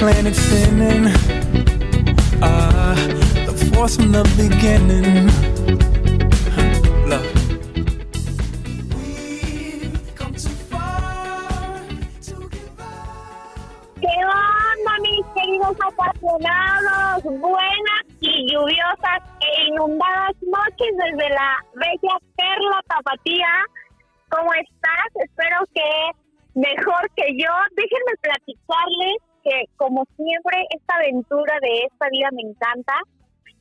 Planet spinning? Ah, uh, the force from the beginning. Me encanta.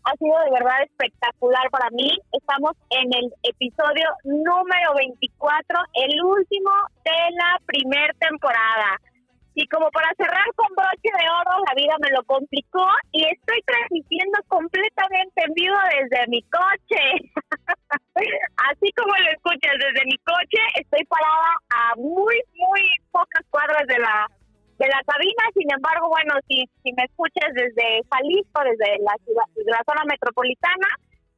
Ha sido de verdad espectacular para mí. Estamos en el episodio número 24, el último de la primera temporada. Y como para cerrar con broche de oro, la vida me lo complicó y estoy transmitiendo completamente en vivo desde mi coche. Desde la ciudad, desde la zona metropolitana,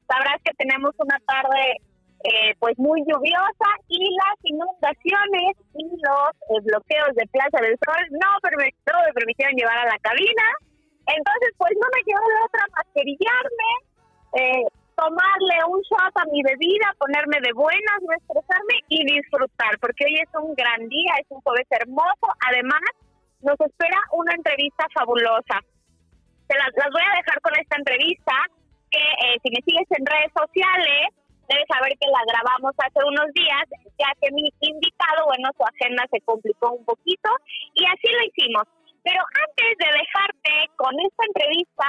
sabrás que tenemos una tarde eh, pues muy lluviosa y las inundaciones y los eh, bloqueos de Plaza del Sol no, no me permitieron llevar a la cabina. Entonces, pues no me quedó de otra más que eh, tomarle un shot a mi bebida, ponerme de buenas, no estresarme y disfrutar, porque hoy es un gran día, es un jueves hermoso. Además, nos espera una entrevista fabulosa. Se las, las voy a dejar con esta entrevista que si me sigues en redes sociales, debes saber que la grabamos hace unos días, ya que mi invitado, bueno, su agenda se complicó un poquito y así lo hicimos. Pero antes de dejarte con esta entrevista,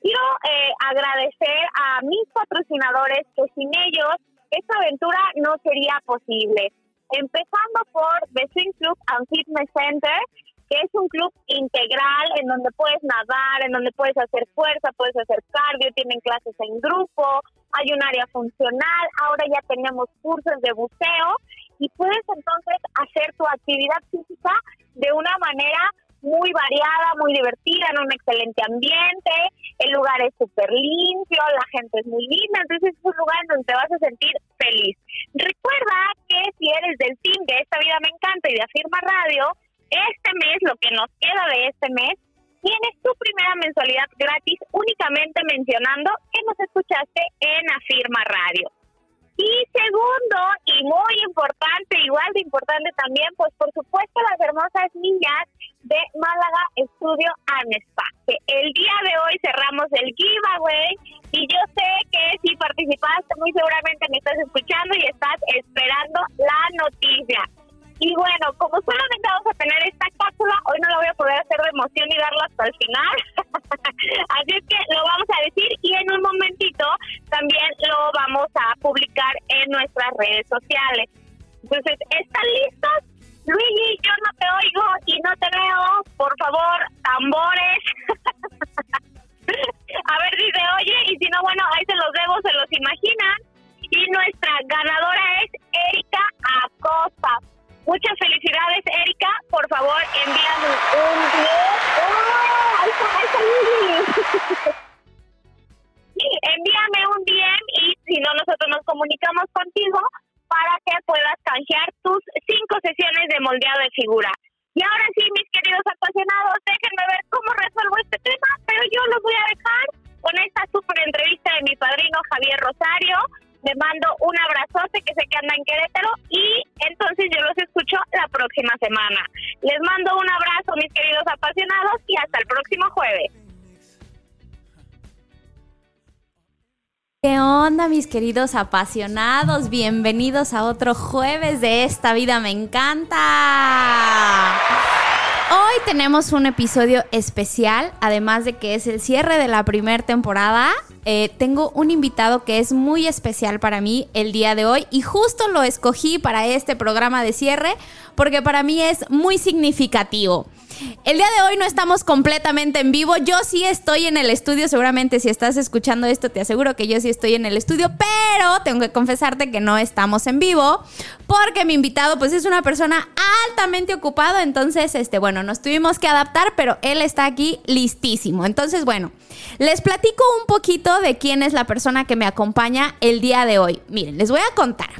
quiero eh, agradecer a mis patrocinadores que sin ellos esta aventura no sería posible. Empezando por The Swing Club and Fitness Center, que es un club integral en donde puedes nadar, en donde puedes hacer fuerza, puedes hacer cardio, tienen clases en grupo, hay un área funcional, ahora ya tenemos cursos de buceo y puedes entonces hacer tu actividad física de una manera muy variada, muy divertida, en un excelente ambiente, el lugar es súper limpio, la gente es muy linda, entonces es un lugar en donde te vas a sentir feliz. Recuerda que si eres del team de Esta Vida Me Encanta y de Afirma Radio, este mes, lo que nos queda de este mes, tienes tu primera mensualidad gratis únicamente mencionando que nos escuchaste en Afirma Radio. Y segundo, y muy importante, igual de importante también, pues por supuesto las hermosas niñas de Málaga Estudio Anespa, que el día de hoy cerramos el giveaway y yo sé que si participaste muy seguramente me estás escuchando y estás esperando la noticia. Y bueno, como solamente vamos a tener esta cápsula, hoy no la voy a poder hacer de emoción y darla hasta el final. Así es que lo vamos a decir y en un momentito también lo vamos a publicar en nuestras redes sociales. Entonces, ¿están listos? Luigi, yo no te oigo y no te veo. Por favor, tambores. a ver si se oye y si no, bueno, ahí se los debo, se los imaginan. Y nuestra ganadora es Erika Acosta. Muchas felicidades, Erika. Por favor, envíame un ¡Oh! ¡Ahí está, envíame un DM y si no, nosotros nos comunicamos contigo para que puedas canjear tus cinco sesiones de moldeado de figura. Y ahora sí, mis queridos apasionados, déjenme ver cómo resuelvo este tema, pero yo los voy a dejar con esta súper entrevista de mi padrino Javier Rosario le mando un abrazote que sé que anda en Querétaro y entonces yo los escucho la próxima semana. Les mando un abrazo, mis queridos apasionados, y hasta el próximo jueves. ¿Qué onda, mis queridos apasionados? Bienvenidos a otro jueves de Esta Vida Me Encanta. Hoy tenemos un episodio especial, además de que es el cierre de la primera temporada. Eh, tengo un invitado que es muy especial para mí el día de hoy y justo lo escogí para este programa de cierre porque para mí es muy significativo. El día de hoy no estamos completamente en vivo. Yo sí estoy en el estudio. Seguramente si estás escuchando esto, te aseguro que yo sí estoy en el estudio. Pero tengo que confesarte que no estamos en vivo. Porque mi invitado, pues, es una persona altamente ocupado. Entonces, este, bueno, nos tuvimos que adaptar, pero él está aquí listísimo. Entonces, bueno, les platico un poquito de quién es la persona que me acompaña el día de hoy. Miren, les voy a contar.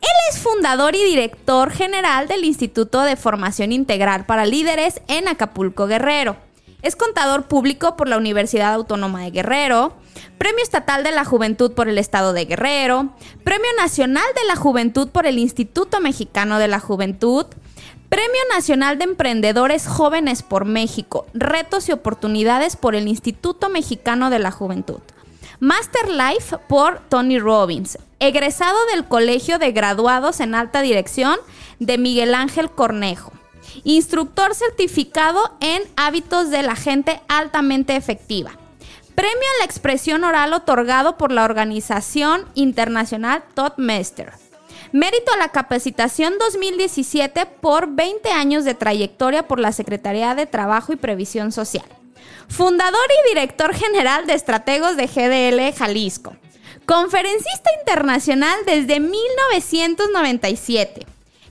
Él es fundador y director general del Instituto de Formación Integral para Líderes en Acapulco Guerrero. Es contador público por la Universidad Autónoma de Guerrero, Premio Estatal de la Juventud por el Estado de Guerrero, Premio Nacional de la Juventud por el Instituto Mexicano de la Juventud, Premio Nacional de Emprendedores Jóvenes por México, Retos y Oportunidades por el Instituto Mexicano de la Juventud. Master Life por Tony Robbins, egresado del Colegio de Graduados en Alta Dirección de Miguel Ángel Cornejo. Instructor certificado en hábitos de la gente altamente efectiva. Premio a la expresión oral otorgado por la organización internacional Toastmaster. Mérito a la capacitación 2017 por 20 años de trayectoria por la Secretaría de Trabajo y Previsión Social. Fundador y director general de Estrategos de GDL Jalisco. Conferencista internacional desde 1997.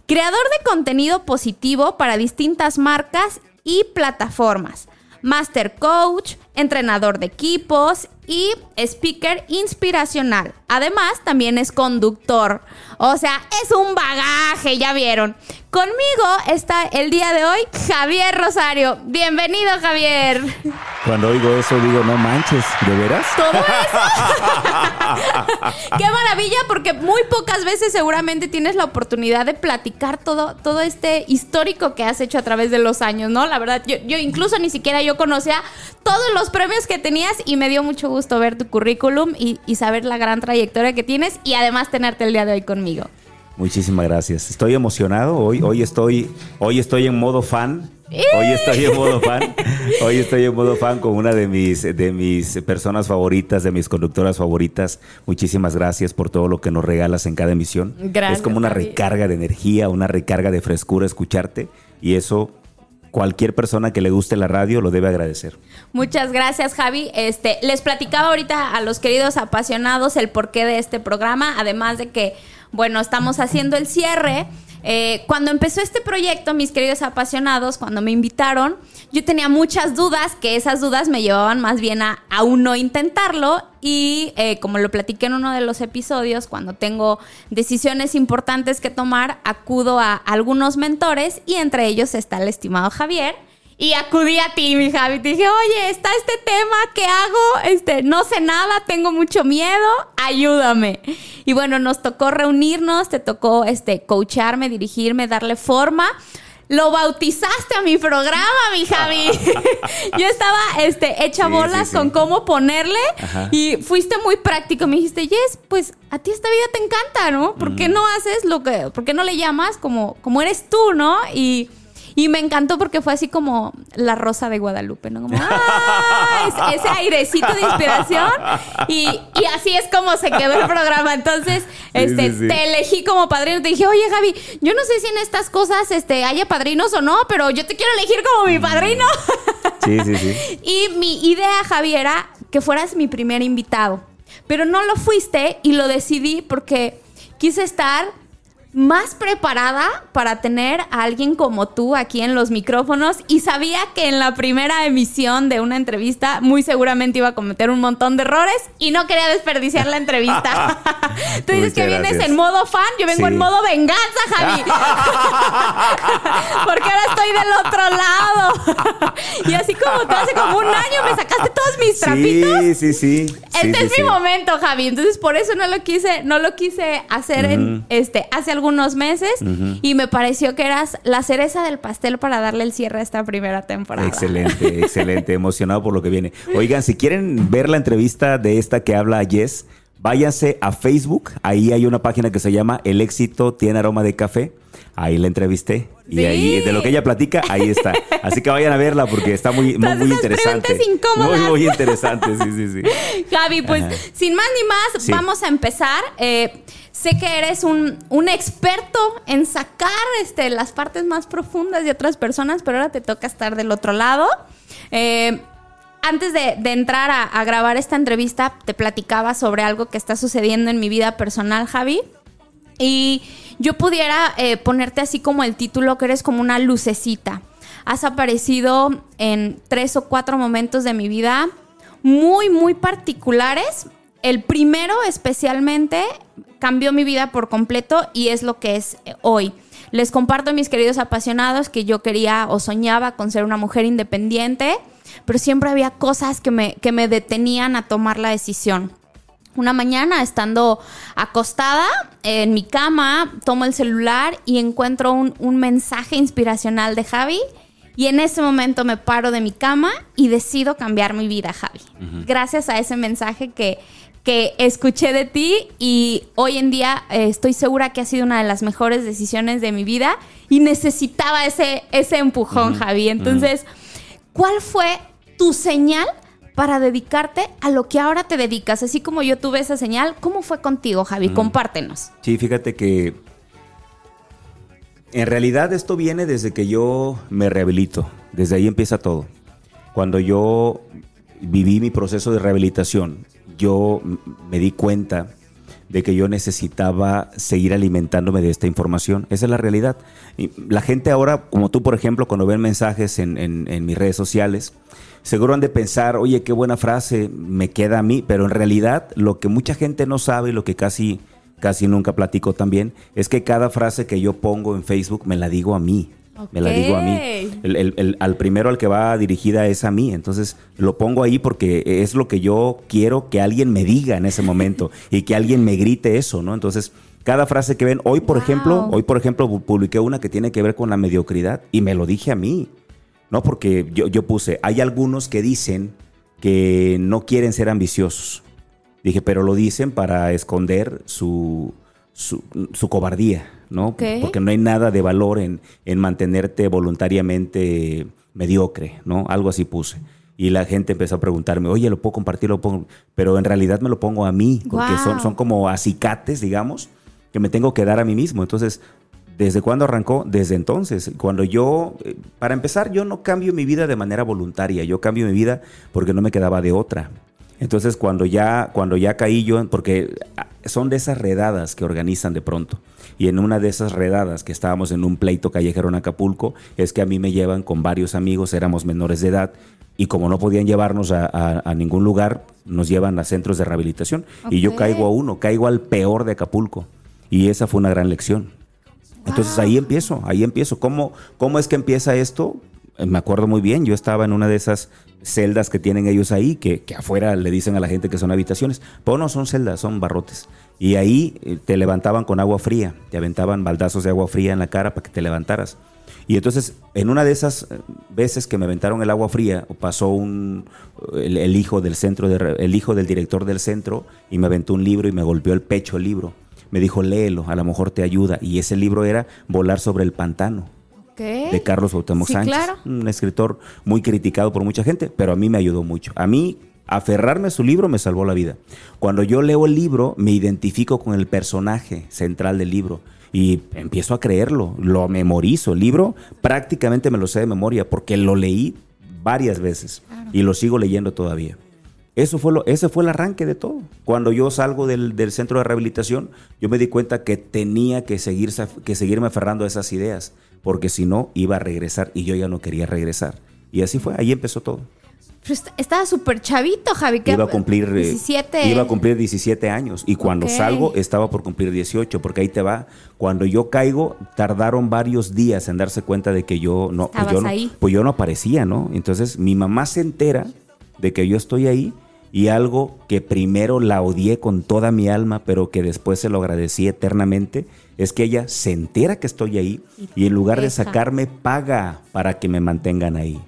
Creador de contenido positivo para distintas marcas y plataformas. Master Coach, entrenador de equipos y speaker inspiracional. Además, también es conductor. O sea, es un bagaje, ya vieron. Conmigo está el día de hoy Javier Rosario. Bienvenido, Javier. Cuando oigo eso digo, no manches, ¿de veras? Todo eso. Qué maravilla, porque muy pocas veces seguramente tienes la oportunidad de platicar todo, todo este histórico que has hecho a través de los años, ¿no? La verdad, yo, yo incluso ni siquiera yo conocía todos los premios que tenías y me dio mucho gusto ver tu currículum y, y saber la gran trayectoria que tienes y además tenerte el día de hoy conmigo. Muchísimas gracias. Estoy emocionado. Hoy, hoy estoy, hoy estoy en modo fan. Hoy estoy en modo fan. Hoy estoy en modo fan con una de mis, de mis personas favoritas, de mis conductoras favoritas. Muchísimas gracias por todo lo que nos regalas en cada emisión. Gracias, es como una recarga de energía, una recarga de frescura escucharte. Y eso cualquier persona que le guste la radio lo debe agradecer. Muchas gracias, Javi. Este, les platicaba ahorita a los queridos apasionados el porqué de este programa, además de que, bueno, estamos haciendo el cierre. Eh, cuando empezó este proyecto, mis queridos apasionados, cuando me invitaron, yo tenía muchas dudas, que esas dudas me llevaban más bien a aún no intentarlo. Y eh, como lo platiqué en uno de los episodios, cuando tengo decisiones importantes que tomar, acudo a algunos mentores y entre ellos está el estimado Javier. Y acudí a ti, mi Javi. Te dije, oye, está este tema, ¿qué hago? Este, no sé nada, tengo mucho miedo, ayúdame. Y bueno, nos tocó reunirnos, te tocó este, coacharme, dirigirme, darle forma. Lo bautizaste a mi programa, mi Javi. Yo estaba este, hecha Sí, bolas sí, sí. con cómo ponerle Ajá. y fuiste muy práctico. Me dijiste, Yes, pues a ti esta vida te encanta, ¿no? ¿Por qué no haces lo que, por qué no le llamas como, como eres tú, ¿no? Y, y me encantó porque fue así como la rosa de Guadalupe, ¿no? Como, ¡ah! Es- ese airecito de inspiración. Y, y así es como se quedó el programa. Entonces, este, sí, sí. te elegí como padrino. Te dije, oye, Gaby, yo no sé si en estas cosas este, haya padrinos o no, pero yo te quiero elegir como mi padrino. Sí, sí, sí. Y mi idea, Javi, era que fueras mi primer invitado. Pero no lo fuiste y lo decidí porque quise estar más preparada para tener a alguien como tú aquí en los micrófonos y sabía que en la primera emisión de una entrevista muy seguramente iba a cometer un montón de errores y no quería desperdiciar la entrevista. tú dices Muchas que vienes gracias. en modo fan, yo vengo Sí. en modo venganza, Javi. Porque ahora estoy del otro lado. y así como tú hace como un año me sacaste todos mis trapitos. Sí, sí, sí. Este Sí, es sí, mi momento, Javi. Entonces, por eso no lo quise, no lo quise hacer en este hace algunos meses. Y me pareció que eras la cereza del pastel para darle el cierre a esta primera temporada. Excelente, excelente, emocionado por lo que viene. Oigan, si quieren ver la entrevista de esta que habla Jess, Váyanse a Facebook, ahí hay una página que se llama El éxito tiene aroma de café. Ahí la entrevisté y Sí. ahí de lo que ella platica, ahí está. Así que vayan a verla porque está muy, muy, muy interesante. Muy, muy interesante, sí, sí, sí. Javi, pues Ajá. sin más ni más, Sí. vamos a empezar. Eh, sé que eres un, un experto en sacar este, las partes más profundas de otras personas, pero ahora te toca estar del otro lado. Eh, antes de, de entrar a, a grabar esta entrevista, te platicaba sobre algo que está sucediendo en mi vida personal, Javi. Y yo pudiera eh, ponerte así como el título, que eres como una lucecita. Has aparecido en tres o cuatro momentos de mi vida muy, muy particulares. El primero especialmente cambió mi vida por completo y es lo que es eh, hoy. Les comparto, mis queridos apasionados, que yo quería o soñaba con ser una mujer independiente, pero siempre había cosas que me, que me detenían a tomar la decisión. Una mañana, estando acostada en mi cama, tomo el celular y encuentro un, un mensaje inspiracional de Javi. Y en ese momento me paro de mi cama y decido cambiar mi vida, Javi. Gracias a ese mensaje que, que escuché de ti y hoy en día eh, estoy segura que ha sido una de las mejores decisiones de mi vida y necesitaba ese, ese empujón, Javi. Entonces, ¿cuál fue tu señal para dedicarte a lo que ahora te dedicas? Así como yo tuve esa señal, ¿cómo fue contigo, Javi? Compártenos. Sí, fíjate que en realidad esto viene desde que yo me rehabilito. Desde ahí empieza todo. Cuando yo viví mi proceso de rehabilitación, yo me di cuenta de que yo necesitaba seguir alimentándome de esta información. Esa es la realidad. Y la gente ahora, como tú, por ejemplo, cuando ven mensajes en, en- en mis redes sociales, seguro han de pensar, oye, qué buena frase me queda a mí, pero en realidad lo que mucha gente no sabe y lo que casi, casi nunca platico también, es que cada frase que yo pongo en Facebook me la digo a mí. Me la digo a mí. Ok. El- el- el- al primero al que va dirigida es a mí. Entonces lo pongo ahí porque es lo que yo quiero que alguien me diga en ese momento y que alguien me grite eso, ¿no? Entonces, cada frase que ven, hoy por Wow. ejemplo, hoy por ejemplo pu- publiqué una que tiene que ver con la mediocridad y me lo dije a mí. No, porque yo, yo puse, hay algunos que dicen que no quieren ser ambiciosos. Dije, pero lo dicen para esconder su, su, su cobardía, ¿no? Porque no hay nada de valor en, en mantenerte voluntariamente mediocre, ¿no? Algo así puse. Y la gente empezó a preguntarme, oye, ¿lo puedo compartir? ¿Lo pongo? Pero en realidad me lo pongo a mí, porque son, son como acicates, digamos, que me tengo que dar a mí mismo. Entonces, ¿desde cuándo arrancó? Desde entonces. Cuando yo, eh, para empezar, yo no cambio mi vida de manera voluntaria, yo cambio mi vida porque no me quedaba de otra. Entonces, cuando ya, cuando ya caí yo, porque ah, son de esas redadas que organizan de pronto. Y en una de esas redadas que estábamos en un pleito callejero en Acapulco, es que a mí me llevan con varios amigos, éramos menores de edad, y como no podían llevarnos a, a- a ningún lugar, nos llevan a centros de rehabilitación. Y yo caigo a uno, caigo al peor de Acapulco. Y esa fue una gran lección. Entonces ahí empiezo, ahí empiezo. ¿Cómo, ¿Cómo es que empieza esto? Eh, Me acuerdo muy bien, yo estaba en una de esas celdas que tienen ellos ahí, que, que afuera le dicen a la gente que son habitaciones, pero no son celdas, son barrotes. Y ahí eh, te levantaban con agua fría, te aventaban baldazos de agua fría en la cara para que te levantaras. Y entonces, en una de esas eh, veces que me aventaron el agua fría, pasó un el, el hijo del centro de el hijo del director del centro y me aventó un libro y me golpeó el pecho el libro. Me dijo, léelo, a lo mejor te ayuda. Y ese libro era Volar sobre el pantano, de Carlos Cuauhtémoc Sí, Sánchez. claro. Un escritor muy criticado por mucha gente, pero a mí me ayudó mucho. A mí, aferrarme a su libro me salvó la vida. Cuando yo leo el libro, me identifico con el personaje central del libro. Y empiezo a creerlo, lo memorizo. El libro prácticamente me lo sé de memoria porque lo leí varias veces y lo sigo leyendo todavía. Eso fue lo, ese fue el arranque de todo. Cuando yo salgo del, del centro de rehabilitación, yo me di cuenta que tenía que, seguir, que seguirme aferrando a esas ideas, porque si no, iba a regresar y yo ya no quería regresar. Y así fue, ahí empezó todo. Pero est- estaba súper chavito, Javi. ¿qué? Iba a cumplir eh, 17. iba a cumplir 17 años y cuando Ok. salgo estaba por cumplir 18, porque ahí te va. Cuando yo caigo, tardaron varios días en darse cuenta de que yo no, pues yo no, pues yo no aparecía, ¿no? Entonces mi mamá se entera de que yo estoy ahí y algo que primero la odié con toda mi alma, pero que después se lo agradecí eternamente, es que ella se entera que estoy ahí y en lugar de sacarme paga para que me mantengan ahí,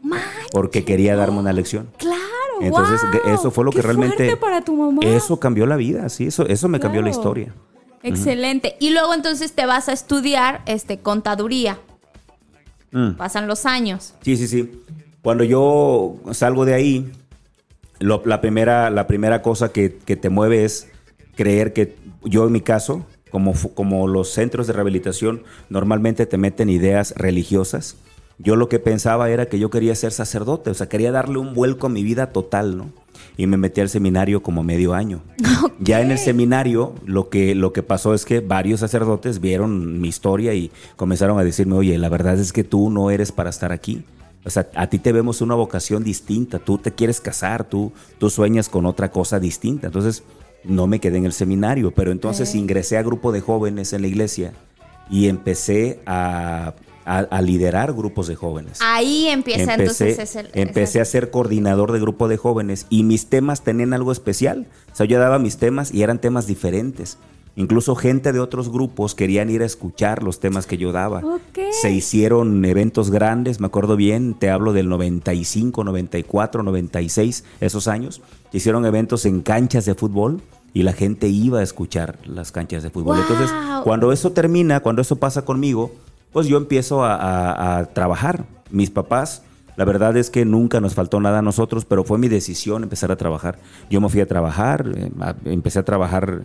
porque quería darme una lección. Claro. Entonces, eso fue lo ¡Qué que realmente... para tu mamá! Eso cambió la vida, sí, eso, eso me cambió la historia. Excelente. Y luego entonces te vas a estudiar este contaduría. Mm. Pasan los años. Sí, sí, sí. Cuando yo salgo de ahí, lo- la, primera, la primera cosa que, que te mueve es creer que yo en mi caso, como, como los centros de rehabilitación normalmente te meten ideas religiosas, yo lo que pensaba era que yo quería ser sacerdote, o sea, quería darle un vuelco a mi vida total, ¿no? Y me metí al seminario como medio año. Ya en el seminario lo que, lo que pasó es que varios sacerdotes vieron mi historia y comenzaron a decirme, oye, la verdad es que tú no eres para estar aquí. O sea, a ti te vemos una vocación distinta, tú te quieres casar, tú, tú sueñas con otra cosa distinta. Entonces, no me quedé en el seminario, pero entonces ingresé a grupo de jóvenes en la iglesia y empecé a, a- a liderar grupos de jóvenes. Ahí empieza Empecé, entonces ese, empecé a ser coordinador de grupo de jóvenes y mis temas tenían algo especial. O sea, yo daba mis temas y eran temas diferentes. Incluso gente de otros grupos querían ir a escuchar los temas que yo daba. Se hicieron eventos grandes, me acuerdo bien, te hablo del 95, 94, 96, esos años. Se hicieron eventos en canchas de fútbol y la gente iba a escuchar las canchas de fútbol. ¡Wow! Entonces, cuando eso termina, cuando eso pasa conmigo, pues yo empiezo a, a- a trabajar. Mis papás, la verdad es que nunca nos faltó nada a nosotros, pero fue mi decisión empezar a trabajar. Yo me fui a trabajar, eh, empecé a trabajar,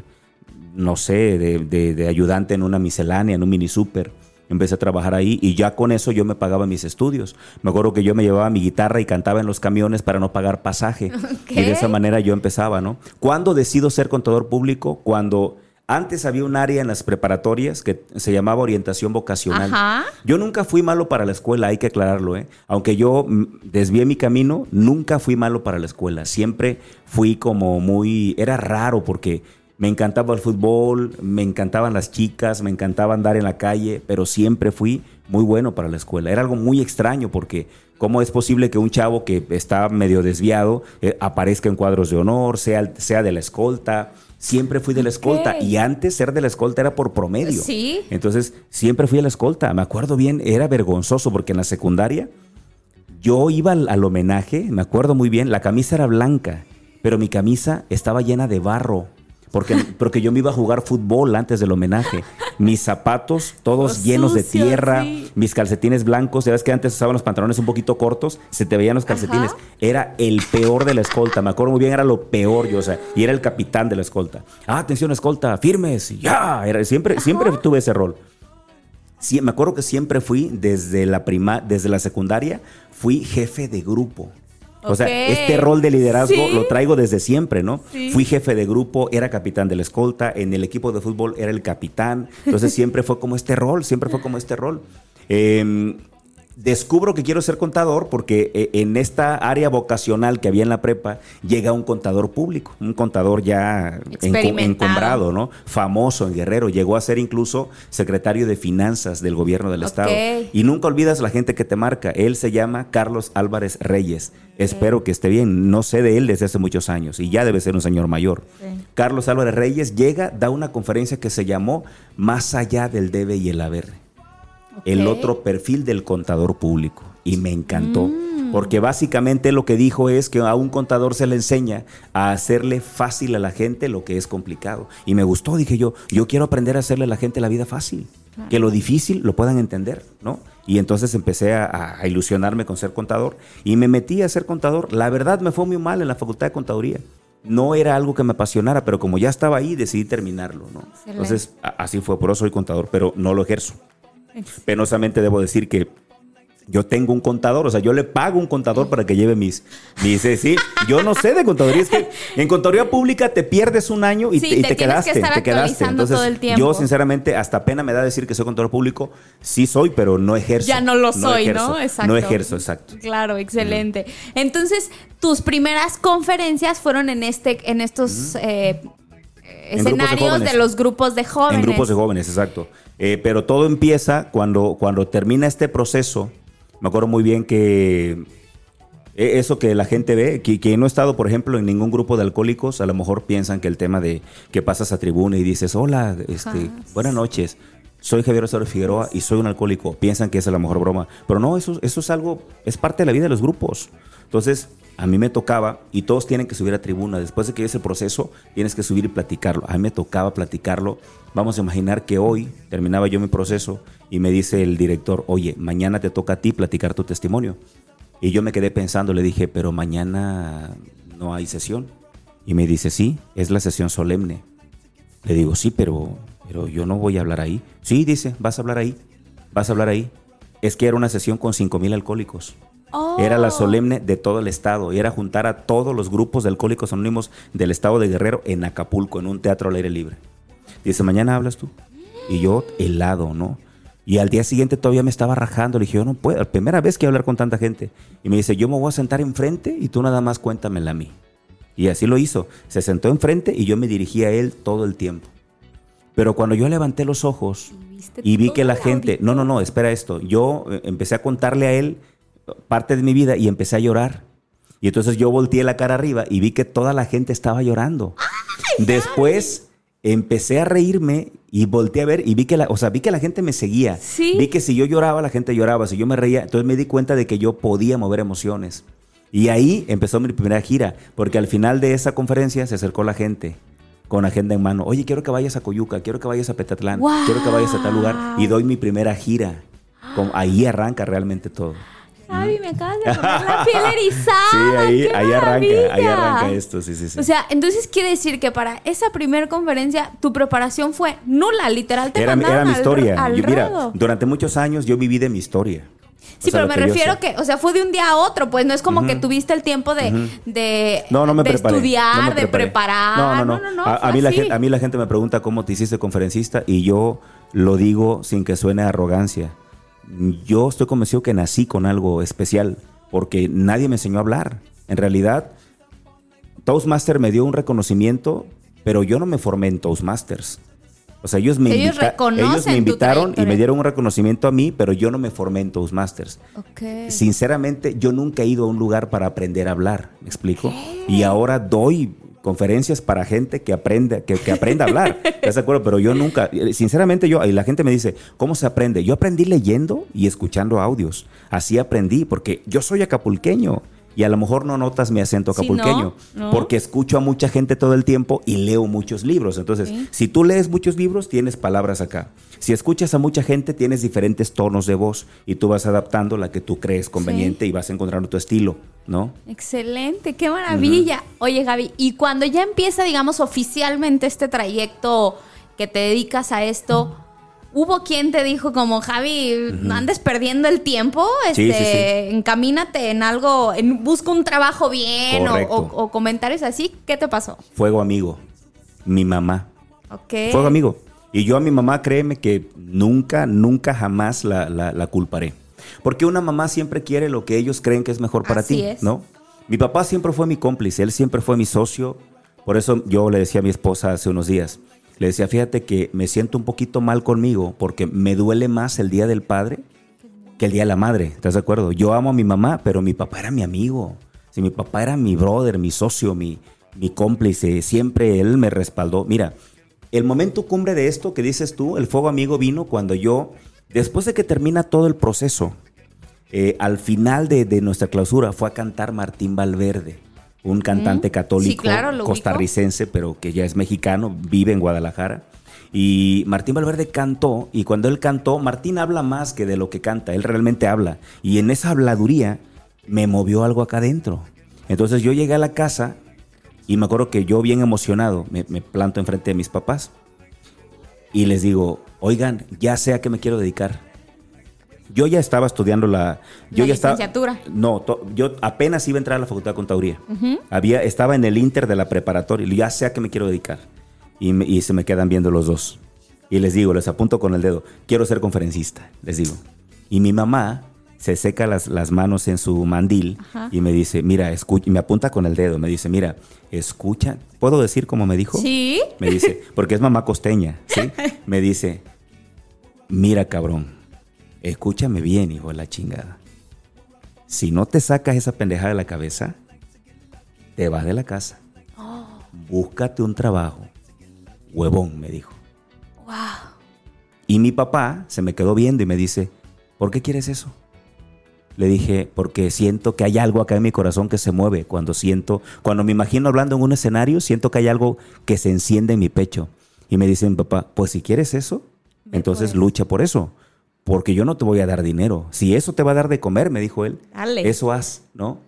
no sé, de, de- de ayudante en una miscelánea, en un mini super. Empecé a trabajar ahí y ya con eso yo me pagaba mis estudios. Me acuerdo que yo me llevaba mi guitarra y cantaba en los camiones para no pagar pasaje. Y de esa manera yo empezaba, ¿no? ¿Cuándo decido ser contador público? Cuando antes había un área en las preparatorias que se llamaba orientación vocacional. Ajá. Yo nunca fui malo para la escuela, hay que aclararlo, ¿eh? Aunque yo desvié mi camino, nunca fui malo para la escuela. Siempre fui como muy... Era raro porque me encantaba el fútbol, me encantaban las chicas, me encantaba andar en la calle, pero siempre fui muy bueno para la escuela. Era algo muy extraño porque ¿cómo es posible que un chavo que está medio desviado eh, aparezca en cuadros de honor, sea, sea de la escolta? Siempre fui de la escolta y antes ser de la escolta era por promedio. Sí. Entonces, siempre fui a la escolta. Me acuerdo bien, era vergonzoso porque en la secundaria yo iba al, al homenaje, me acuerdo muy bien, la camisa era blanca, pero mi camisa estaba llena de barro. Porque, porque yo me iba a jugar fútbol antes del homenaje. Mis zapatos todos Los llenos de tierra, sí. mis calcetines blancos. Ya ves que antes usaban los pantalones un poquito cortos, se te veían los calcetines. Ajá. Era el peor de la escolta. Me acuerdo muy bien, era lo peor yo, o sea, y era el capitán de la escolta. Ah, atención, escolta, firmes, ya. Era, siempre, siempre tuve ese rol. Sí, me acuerdo que siempre fui desde la prima, desde la secundaria, fui jefe de grupo. O sea, este rol de liderazgo Sí. lo traigo desde siempre, ¿no? Sí. Fui jefe de grupo, era capitán de la escolta, en el equipo de fútbol era el capitán. Entonces siempre fue como este rol, siempre fue como este rol. Eh, descubro que quiero ser contador porque eh, en esta área vocacional que había en la prepa llega un contador público, un contador ya enco- Experimentado. encumbrado, ¿no? Famoso en Guerrero, llegó a ser incluso secretario de finanzas del gobierno del estado. Y nunca olvidas la gente que te marca, él se llama Carlos Álvarez Reyes. Espero que esté bien, no sé de él desde hace muchos años y ya debe ser un señor mayor. Carlos Álvarez Reyes llega, da una conferencia que se llamó Más allá del debe y el haber el otro perfil del contador público. Y me encantó. Mm. Porque básicamente lo que dijo es que a un contador se le enseña a hacerle fácil a la gente lo que es complicado. Y me gustó, dije yo, yo quiero aprender a hacerle a la gente la vida fácil. Que lo difícil lo puedan entender, ¿no? Y entonces empecé a, a ilusionarme con ser contador y me metí a ser contador. La verdad me fue muy mal en la facultad de contaduría. No era algo que me apasionara, pero como ya estaba ahí, decidí terminarlo, ¿no? Excelente. Entonces, a- así fue, por eso soy contador, pero no lo ejerzo penosamente debo decir que yo tengo un contador, o sea, yo le pago un contador para que lleve mis, mis eh, sí, yo no sé de contaduría, es que en contaduría pública te pierdes un año y Sí, te, y te te tienes que quedaste, estar te quedaste. Entonces, todo el tiempo. yo sinceramente hasta pena me da decir que soy contador público, sí soy, pero no ejerzo. Ya no lo soy, ejerzo, ¿no? Exacto. No ejerzo, exacto. Claro, excelente. Entonces, tus primeras conferencias fueron en este, en estos escenarios de, los grupos de jóvenes. En grupos de jóvenes, exacto. Eh, pero todo empieza cuando, cuando termina este proceso. Me acuerdo muy bien que eh, eso que la gente ve, que, que no he estado, por ejemplo, en ningún grupo de alcohólicos, a lo mejor piensan que el tema de que pasas a tribuna y dices, hola, este, buenas noches. Soy Javier Osorio Figueroa y soy un alcohólico. Piensan que esa es la mejor broma. Pero no, eso, eso es algo, es parte de la vida de los grupos. Entonces, a mí me tocaba, y todos tienen que subir a tribuna, después de que es el proceso, tienes que subir y platicarlo. A mí me tocaba platicarlo. Vamos a imaginar que hoy terminaba yo mi proceso y me dice el director, oye, mañana te toca a ti platicar tu testimonio. Y yo me quedé pensando, le dije, pero mañana no hay sesión. Y me dice, sí, es la sesión solemne. Le digo, sí, pero, pero yo no voy a hablar ahí. Sí, dice, vas a hablar ahí, vas a hablar ahí. Es que era una sesión con 5 mil alcohólicos. Era la solemne de todo el estado y era juntar a todos los grupos de alcohólicos anónimos del estado de Guerrero en Acapulco, en un teatro al aire libre. Dice, mañana hablas tú. Y yo helado, ¿no? Y al día siguiente todavía me estaba rajando. Le dije, yo no puedo, la primera vez que hablar con tanta gente. Y me dice, yo me voy a sentar enfrente y tú nada más cuéntamela a mí. Y así lo hizo. Se sentó enfrente y yo me dirigí a él todo el tiempo. Pero cuando yo levanté los ojos y vi que la gente, no, no, no, espera esto. Yo eh, empecé a contarle a él parte de mi vida y empecé a llorar. Y entonces yo volteé la cara arriba y vi que toda la gente estaba llorando. Después empecé a reírme y volteé a ver y vi que la, o sea, vi que la gente me seguía. Vi que si yo lloraba, la gente lloraba, si yo me reía, entonces me di cuenta de que yo podía mover emociones. Y ahí empezó mi primera gira, porque al final de esa conferencia se acercó la gente con agenda en mano. Oye, quiero que vayas a Coyuca, quiero que vayas a Petatlán, quiero que vayas a tal lugar y doy mi primera gira. ahí arranca realmente todo. Javi, me acabas de poner la piel erizada. Sí, ahí, ahí arranca, ahí arranca esto, sí, sí, sí. O sea, entonces quiere decir que para esa primera conferencia tu preparación fue nula, literal. Te era, era mi historia. mira, durante muchos años yo viví de mi historia. Sí, pero me refiero que, o sea, fue de un día a otro, pues no es como que tuviste el tiempo de, de, no, no me de estudiar, de preparar. No, no, no. a, mí la gente, a mí la gente me pregunta cómo te hiciste conferencista y yo lo digo sin que suene arrogancia yo estoy convencido que nací con algo especial, porque nadie me enseñó a hablar. En realidad, Toastmaster me dio un reconocimiento, pero yo no me formé en Toastmasters. O sea, ellos me, ellos me invitaron y me dieron un reconocimiento a mí, pero yo no me formé en Toastmasters. Sinceramente, yo nunca he ido a un lugar para aprender a hablar, ¿me explico? Y ahora doy conferencias para gente que aprende, que, que aprenda a hablar. ¿Estás de acuerdo? Pero yo nunca, sinceramente yo, y la gente me dice, ¿cómo se aprende? Yo aprendí leyendo y escuchando audios. Así aprendí, porque yo soy acapulqueño y a lo mejor no notas mi acento acapulqueño, porque escucho a mucha gente todo el tiempo y leo muchos libros. Entonces, si tú lees muchos libros, tienes palabras acá. Si escuchas a mucha gente, tienes diferentes tonos de voz y tú vas adaptando la que tú crees conveniente y vas encontrando tu estilo, ¿no? Excelente, qué maravilla. Oye, Gaby, y cuando ya empieza, digamos, oficialmente este trayecto que te dedicas a esto, hubo quien te dijo como, Javi, no andes perdiendo el tiempo, este, encamínate en algo, en, busca un trabajo bien o, comentarios así. ¿Qué te pasó? Fuego amigo, mi mamá. Ok. Fuego amigo. Y yo a mi mamá, créeme que nunca, nunca jamás la, culparé. Porque una mamá siempre quiere lo que ellos creen que es mejor para ti, ¿no? Mi papá siempre fue mi cómplice, él siempre fue mi socio. Por eso yo le decía a mi esposa hace unos días, le decía, fíjate que me siento un poquito mal conmigo porque me duele más el Día del Padre que el Día de la Madre. ¿Estás de acuerdo? Yo amo a mi mamá, pero mi papá era mi amigo. Si mi papá era mi brother, mi socio, mi, mi cómplice, siempre él me respaldó. Mira, el momento cumbre de esto que dices tú, el fuego amigo vino cuando yo, después de que termina todo el proceso, eh, al final de, de nuestra clausura fue a cantar Martín Valverde un cantante católico costarricense, pero que ya es mexicano, vive en Guadalajara. Y Martín Valverde cantó, y cuando él cantó, Martín habla más que de lo que canta, él realmente habla. Y en esa habladuría me movió algo acá adentro. Entonces yo llegué a la casa y me acuerdo que yo bien emocionado me, me planto enfrente de mis papás y les digo, oigan, ya sé a qué me quiero dedicar yo ya estaba estudiando la, yo ya licenciatura. no, yo apenas iba a entrar a la Facultad de Contaduría. Había, estaba en el inter de la preparatoria, y ya sé a qué me quiero dedicar. Y, se me quedan viendo los dos. Y les digo, les apunto con el dedo, quiero ser conferencista, les digo. Y mi mamá se seca las, las manos en su mandil y me dice, mira, escucha, y me apunta con el dedo, me dice, mira, escucha, ¿puedo decir como me dijo? Sí. Me dice, porque es mamá costeña, ¿sí? Me dice, mira cabrón, Escúchame bien, hijo de la chingada. Si no te sacas esa pendejada de la cabeza, te vas de la casa. Búscate un trabajo. Huevón, me dijo. Wow. Y mi papá se me quedó viendo y me dice, ¿por qué quieres eso? Le dije, porque siento que hay algo acá en mi corazón que se mueve. Cuando siento, cuando me imagino hablando en un escenario, siento que hay algo que se enciende en mi pecho. Y me dice mi papá, pues si quieres eso, entonces lucha por eso. Porque yo no te voy a dar dinero. Si eso te va a dar de comer, me dijo él, Dale. eso haz, ¿no?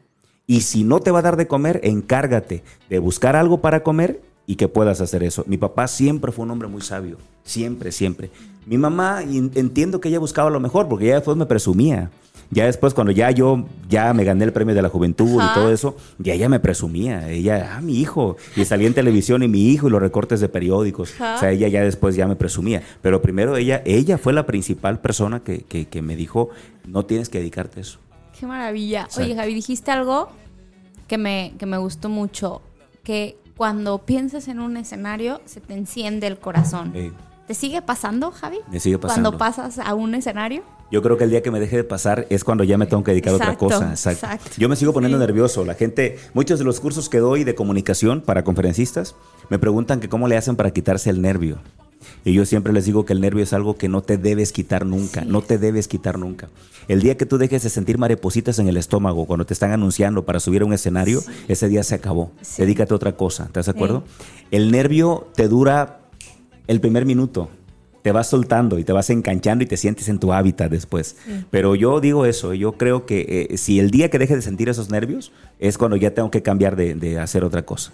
Y si no te va a dar de comer, encárgate de buscar algo para comer y que puedas hacer eso. Mi papá siempre fue un hombre muy sabio, siempre, siempre. Mi mamá, entiendo que ella buscaba lo mejor, porque ella después me presumía. Ya después, cuando ya yo ya me gané el premio de la juventud Ajá. y todo eso, ya ella me presumía. Ella, ah, mi hijo. Y salía en televisión y mi hijo y los recortes de periódicos. Ajá. O sea, ella ya después ya me presumía. Pero primero ella, ella fue la principal persona que, que- que me dijo, no tienes que dedicarte a eso. Qué maravilla. Exacto. Oye, Javi, dijiste algo que me, que me gustó mucho, que cuando piensas en un escenario se te enciende el corazón. ¿Te sigue pasando, Javi? Me sigue pasando. Cuando pasas a un escenario. Yo creo que el día que me deje de pasar es cuando ya me tengo que dedicar a otra Exacto, cosa. Exacto. exacto. Yo me sigo poniendo Sí. nervioso. La gente, muchos de los cursos que doy de comunicación para conferencistas, me preguntan que cómo le hacen para quitarse el nervio. Y yo siempre les digo que el nervio es algo que no te debes quitar nunca, Sí. no te debes quitar nunca. El día que tú dejes de sentir maripositas en el estómago cuando te están anunciando para subir a un escenario, ese día se acabó. Sí. Dedícate a otra cosa, ¿estás de acuerdo? El nervio te dura el primer minuto. Te vas soltando y te vas enganchando y te sientes en tu hábitat después. Pero yo digo eso, yo creo que eh, si el día que deje de sentir esos nervios es cuando ya tengo que cambiar de, de hacer otra cosa.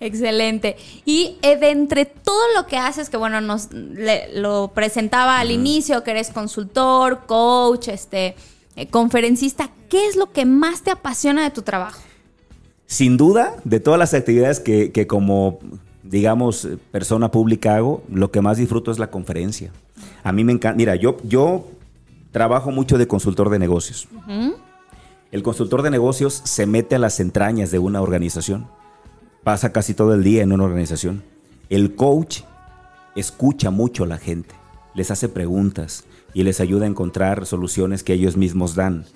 Excelente. Y eh, de entre todo lo que haces, que bueno, nos le- lo presentaba al inicio, que eres consultor, coach, este, eh, conferencista, ¿qué es lo que más te apasiona de tu trabajo? Sin duda, de todas las actividades que, que como, digamos, eh, persona pública hago, lo que más disfruto es la conferencia. A mí me encanta, mira, yo, yo trabajo mucho de consultor de negocios. El consultor de negocios se mete a las entrañas de una organización. Pasa casi todo el día en una organización. El coach escucha mucho a la gente, les hace preguntas y les ayuda a encontrar soluciones que ellos mismos dan.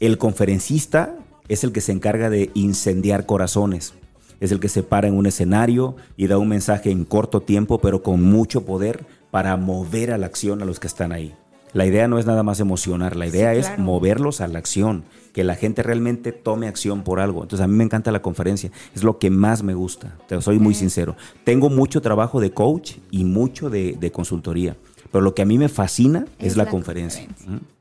El conferencista es el que se encarga de incendiar corazones. Es el que se para en un escenario y da un mensaje en corto tiempo, pero con mucho poder para mover a la acción a los que están ahí. La idea no es nada más emocionar, la idea es claro. moverlos a la acción, que la gente realmente tome acción por algo. Entonces a mí me encanta la conferencia, es lo que más me gusta, te soy muy sincero. Tengo mucho trabajo de coach y mucho de, de consultoría, pero lo que a mí me fascina es, la, conferencia.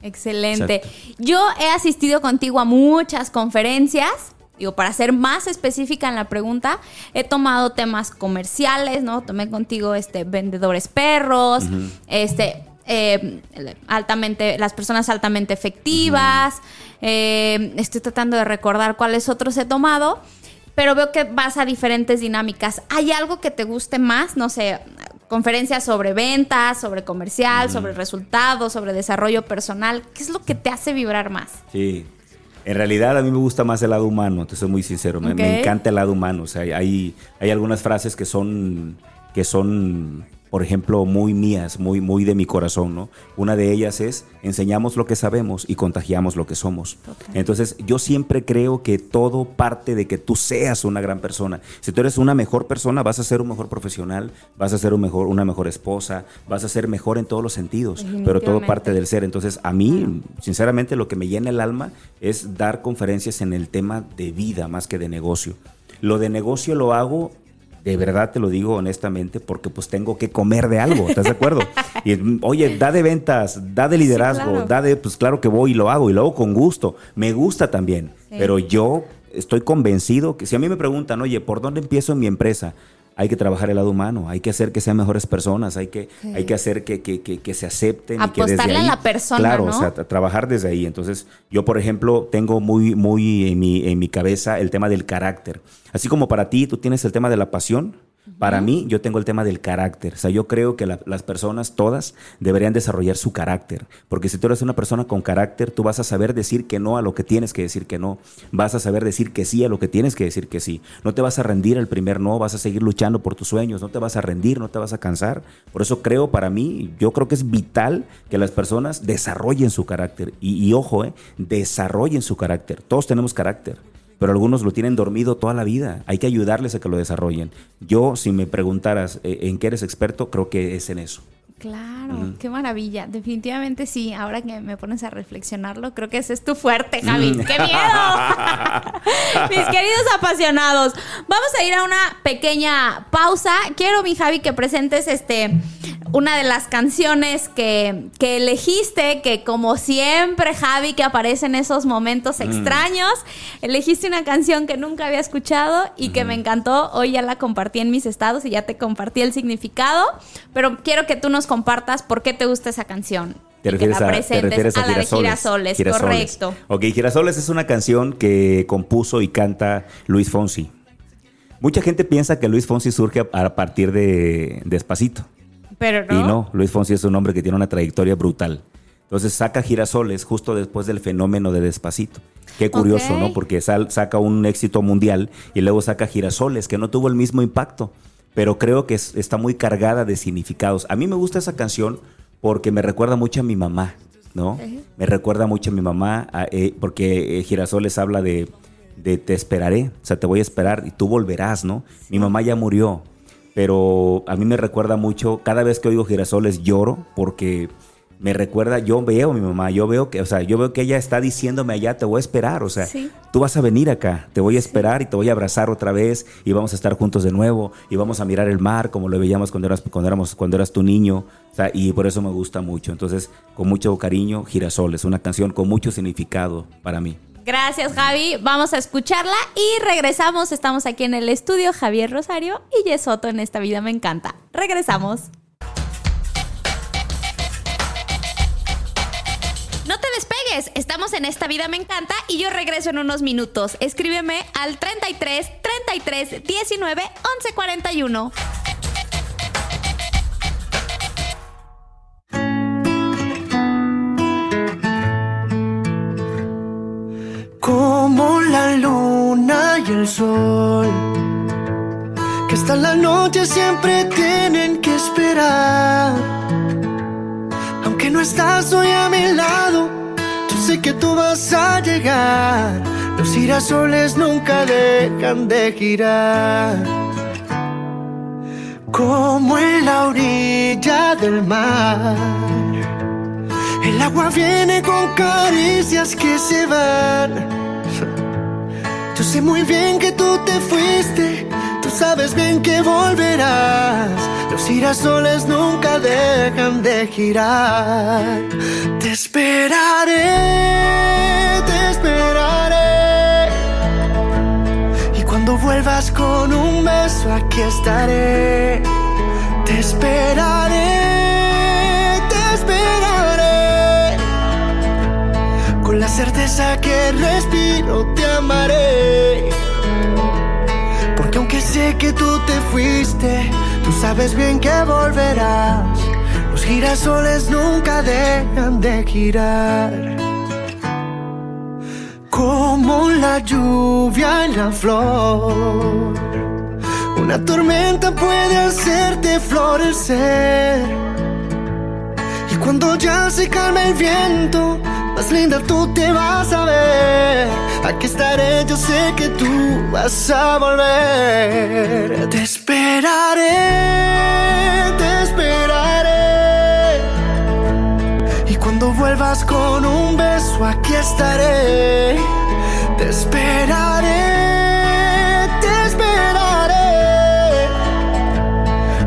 Excelente. Exacto. Yo he asistido contigo a muchas conferencias. Digo, para ser más específica en la pregunta, he tomado temas comerciales, ¿no? Tomé contigo este vendedores perros, este eh, altamente, las personas altamente efectivas. eh, estoy tratando de recordar cuáles otros he tomado. Pero veo que vas a diferentes dinámicas. ¿Hay algo que te guste más? No sé, conferencias sobre ventas, sobre comercial, sobre resultados, sobre desarrollo personal. ¿Qué es lo que te hace vibrar más? Sí. En realidad a mí me gusta más el lado humano, te soy muy sincero. Me, me encanta el lado humano. O sea, hay, hay algunas frases que son, que son, por ejemplo, muy mías, muy, muy de mi corazón, ¿no? Una de ellas es, enseñamos lo que sabemos y contagiamos lo que somos. Entonces, yo siempre creo que todo parte de que tú seas una gran persona. Si tú eres una mejor persona, vas a ser un mejor profesional, vas a ser un mejor, una mejor esposa, vas a ser mejor en todos los sentidos, pero todo parte del ser. Entonces, a mí, sinceramente, lo que me llena el alma es dar conferencias en el tema de vida más que de negocio. Lo de negocio lo hago, de verdad te lo digo honestamente, porque pues tengo que comer de algo, ¿estás de acuerdo? Y oye, da de ventas, da de liderazgo, claro. da de, pues claro que voy y lo hago, y lo hago con gusto. Me gusta también, Sí. pero yo estoy convencido que si a mí me preguntan, oye, ¿por dónde empiezo en mi empresa? Hay que trabajar el lado humano, hay que hacer que sean mejores personas, hay que, Sí. hay que hacer que, que- que- que se acepten. y que desde Apostarle a la persona, Claro, ¿no? o sea, tra- trabajar desde ahí. Entonces, yo, por ejemplo, tengo muy, muy en mi, en mi cabeza el tema del carácter. Así como para ti, tú tienes el tema de la pasión. Para mí, yo tengo el tema del carácter. O sea, yo creo que la- las personas todas deberían desarrollar su carácter. Porque si tú eres una persona con carácter, tú vas a saber decir que no a lo que tienes que decir que no. Vas a saber decir que sí a lo que tienes que decir que sí. No te vas a rendir al primer no, vas a seguir luchando por tus sueños, no te vas a rendir, no te vas a cansar. Por eso creo, para mí, yo creo que es vital que las personas desarrollen su carácter. Y, y ojo, eh, desarrollen su carácter. Todos tenemos carácter pero algunos lo tienen dormido toda la vida. Hay que ayudarles a que lo desarrollen. Yo, si me preguntaras eh, en qué eres experto, creo que es en eso. Claro, qué maravilla. Definitivamente sí. Ahora que me pones a reflexionarlo, creo que ese es tu fuerte, Javi. Mm. ¡Qué miedo! Mis queridos apasionados, vamos a ir a una pequeña pausa. Quiero, mi Javi, que presentes este una de las canciones que, que, elegiste, que como siempre, Javi, que aparece en esos momentos mm. extraños, elegiste una canción que nunca había escuchado y que me encantó. Hoy ya la compartí en mis estados y ya te compartí el significado, pero quiero que tú nos compartas por qué te gusta esa canción. Te refieres, a, te refieres a, Girasoles, correcto. Ok, Girasoles es una canción que compuso y canta Luis Fonsi. Mucha gente piensa que Luis Fonsi surge a partir de Despacito. Pero no. Y no, Luis Fonsi es un hombre que tiene una trayectoria brutal. Entonces saca Girasoles justo después del fenómeno de Despacito. Qué curioso, ¿no? Porque saca un éxito mundial y luego saca Girasoles, que no tuvo el mismo impacto, pero creo que está muy cargada de significados. A mí me gusta esa canción porque me recuerda mucho a mi mamá, ¿no? Me recuerda mucho a mi mamá, eh, porque eh, Girasoles habla de, de te esperaré, o sea, te voy a esperar y tú volverás, ¿no? Mi mamá ya murió, pero a mí me recuerda mucho, cada vez que oigo girasoles lloro porque me recuerda, yo veo a mi mamá, yo veo que, o sea, yo veo que ella está diciéndome allá, te voy a esperar, o sea, tú vas a venir acá, te voy a esperar y te voy a abrazar otra vez y vamos a estar juntos de nuevo y vamos a mirar el mar como lo veíamos cuando eras, cuando éramos, cuando eras tu niño, o sea, y por eso me gusta mucho. Entonces, con mucho cariño, Girasoles, una canción con mucho significado para mí. Gracias, Javi. Vamos a escucharla y regresamos. Estamos aquí en el estudio Javier Rosario y Yesoto en esta vida me encanta. Regresamos. Estamos en Esta Vida Me Encanta y yo regreso en unos minutos. Escríbeme al 33 33 19 11 41. como la luna y el sol, que hasta la noche siempre tienen que esperar. Aunque no estás hoy a mi lado, sé que tú vas a llegar. Los girasoles nunca dejan de girar. Como en la orilla del mar el agua viene con caricias que se van. Yo sé muy bien que tú te fuiste, tú sabes bien que volverás. Los girasoles nunca dejan de girar. Te esperaré, te esperaré. Y cuando vuelvas con un beso, aquí estaré. Te esperaré, te esperaré con la certeza que respiro te amaré. Que tú te fuiste, tú sabes bien que volverás. Los girasoles nunca dejan de girar. Como la lluvia en la flor. Una tormenta puede hacerte florecer. Y cuando ya se calma el viento, más linda tú te vas a ver. Aquí estaré, yo sé que tú vas a volver. Te esperaré, te esperaré. Y cuando vuelvas con un beso, aquí estaré. Te esperaré, te esperaré.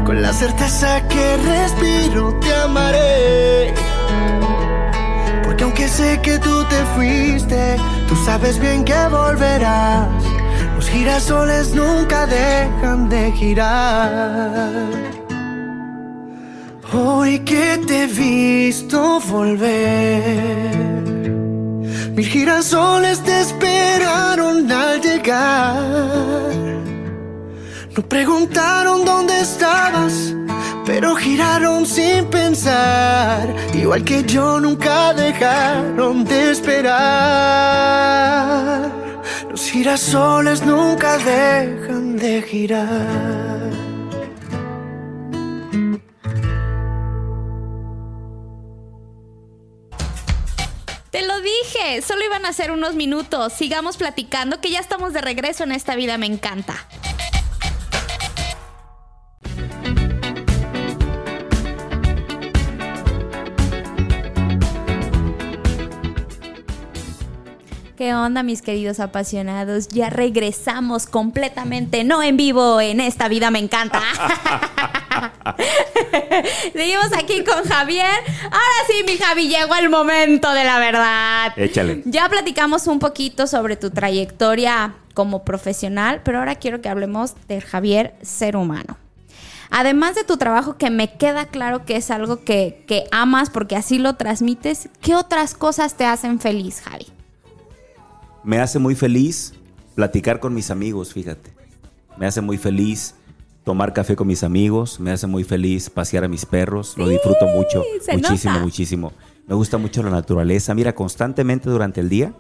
Con la certeza que respiro, te amaré sé que tú te fuiste, tú sabes bien que volverás. Los girasoles nunca dejan de girar. Hoy que te he visto volver, mil girasoles te esperaron al llegar. No preguntaron dónde estabas pero giraron sin pensar, igual que yo nunca dejaron de esperar. Los girasoles nunca dejan de girar. Te lo dije, solo iban a ser unos minutos. Sigamos platicando que ya estamos de regreso en esta vida, me encanta. ¿Qué onda, mis queridos apasionados? Ya regresamos completamente, no en vivo, en esta vida me encanta. Seguimos aquí con Javier. Ahora sí, mi Javi, llegó el momento de la verdad. Échale. Ya platicamos un poquito sobre tu trayectoria como profesional, pero ahora quiero que hablemos del Javier ser humano. Además de tu trabajo, que me queda claro que es algo que, que amas porque así lo transmites, ¿qué otras cosas te hacen feliz, Javi? Me hace muy feliz platicar con mis amigos, fíjate. Me hace muy feliz tomar café con mis amigos, me hace muy feliz pasear a mis perros, lo disfruto mucho, muchísimo, nota. muchísimo. Me gusta mucho la naturaleza. Mira, constantemente durante el día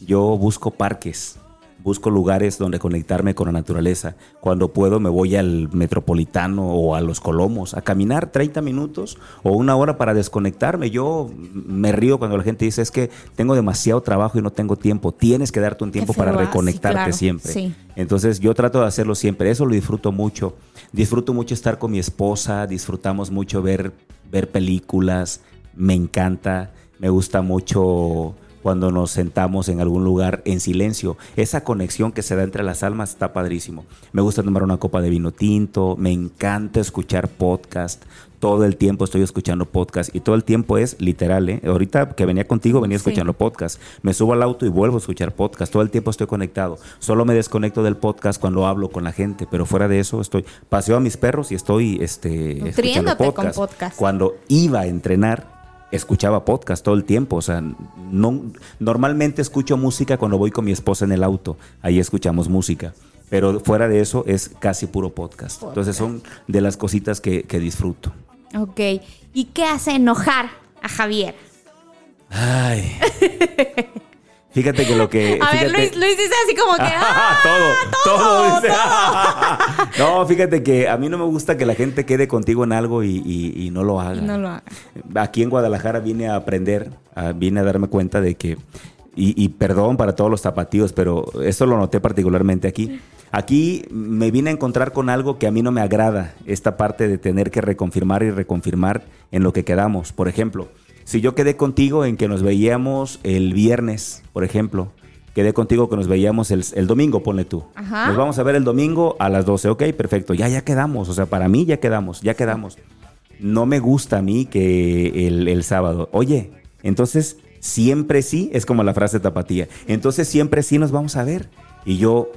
yo busco parques, busco lugares donde conectarme con la naturaleza. Cuando puedo me voy al metropolitano o a los colomos a caminar 30 minutos o una hora para desconectarme. Yo me río cuando la gente dice es que tengo demasiado trabajo y no tengo tiempo. Tienes que darte un tiempo para sí, reconectarte claro, siempre. sí. Entonces yo trato de hacerlo siempre, eso lo disfruto mucho. Disfruto mucho estar con mi esposa, disfrutamos mucho ver, ver películas, me encanta, me gusta mucho cuando nos sentamos en algún lugar en silencio. Esa conexión que se da entre las almas está padrísimo. Me gusta tomar una copa de vino tinto, me encanta escuchar podcast. Todo el tiempo estoy escuchando podcast y todo el tiempo es literal, ¿eh? Ahorita que venía contigo venía Sí. escuchando podcast. Me subo al auto y vuelvo a escuchar podcast. Todo el tiempo estoy conectado. Solo me desconecto del podcast cuando hablo con la gente, pero fuera de eso estoy paseo a mis perros y estoy este escuchando Nutriéndote con podcast. podcast. Cuando iba a entrenar escuchaba podcast todo el tiempo, o sea, no normalmente escucho música cuando voy con mi esposa en el auto. Ahí escuchamos música. Pero fuera de eso es casi puro podcast. Entonces son de las cositas que, que disfruto. Ok. ¿Y qué hace enojar a Javier? Ay. Fíjate que lo que. A ver, Luis, Luis dice así como que. ¡ah! todo, todo. todo, dice. no, fíjate que a mí no me gusta que la gente quede contigo en algo y, y- y no lo haga. No lo haga. Aquí en Guadalajara vine a aprender, vine a darme cuenta de que, y, y perdón para todos los zapatillos, pero esto lo noté particularmente aquí. Aquí me vine a encontrar con algo que a mí no me agrada, esta parte de tener que reconfirmar y reconfirmar en lo que quedamos. Por ejemplo, si yo quedé contigo en que nos veíamos el viernes, por ejemplo, quedé contigo que nos veíamos el, el domingo, ponle tú. Ajá. Nos vamos a ver el domingo a las 12, ok, perfecto, ya, ya quedamos, o sea, para mí ya quedamos, ya quedamos. No me gusta a mí que el, el sábado, oye, entonces siempre sí, es como la frase tapatía, entonces siempre sí nos vamos a ver. Y yo,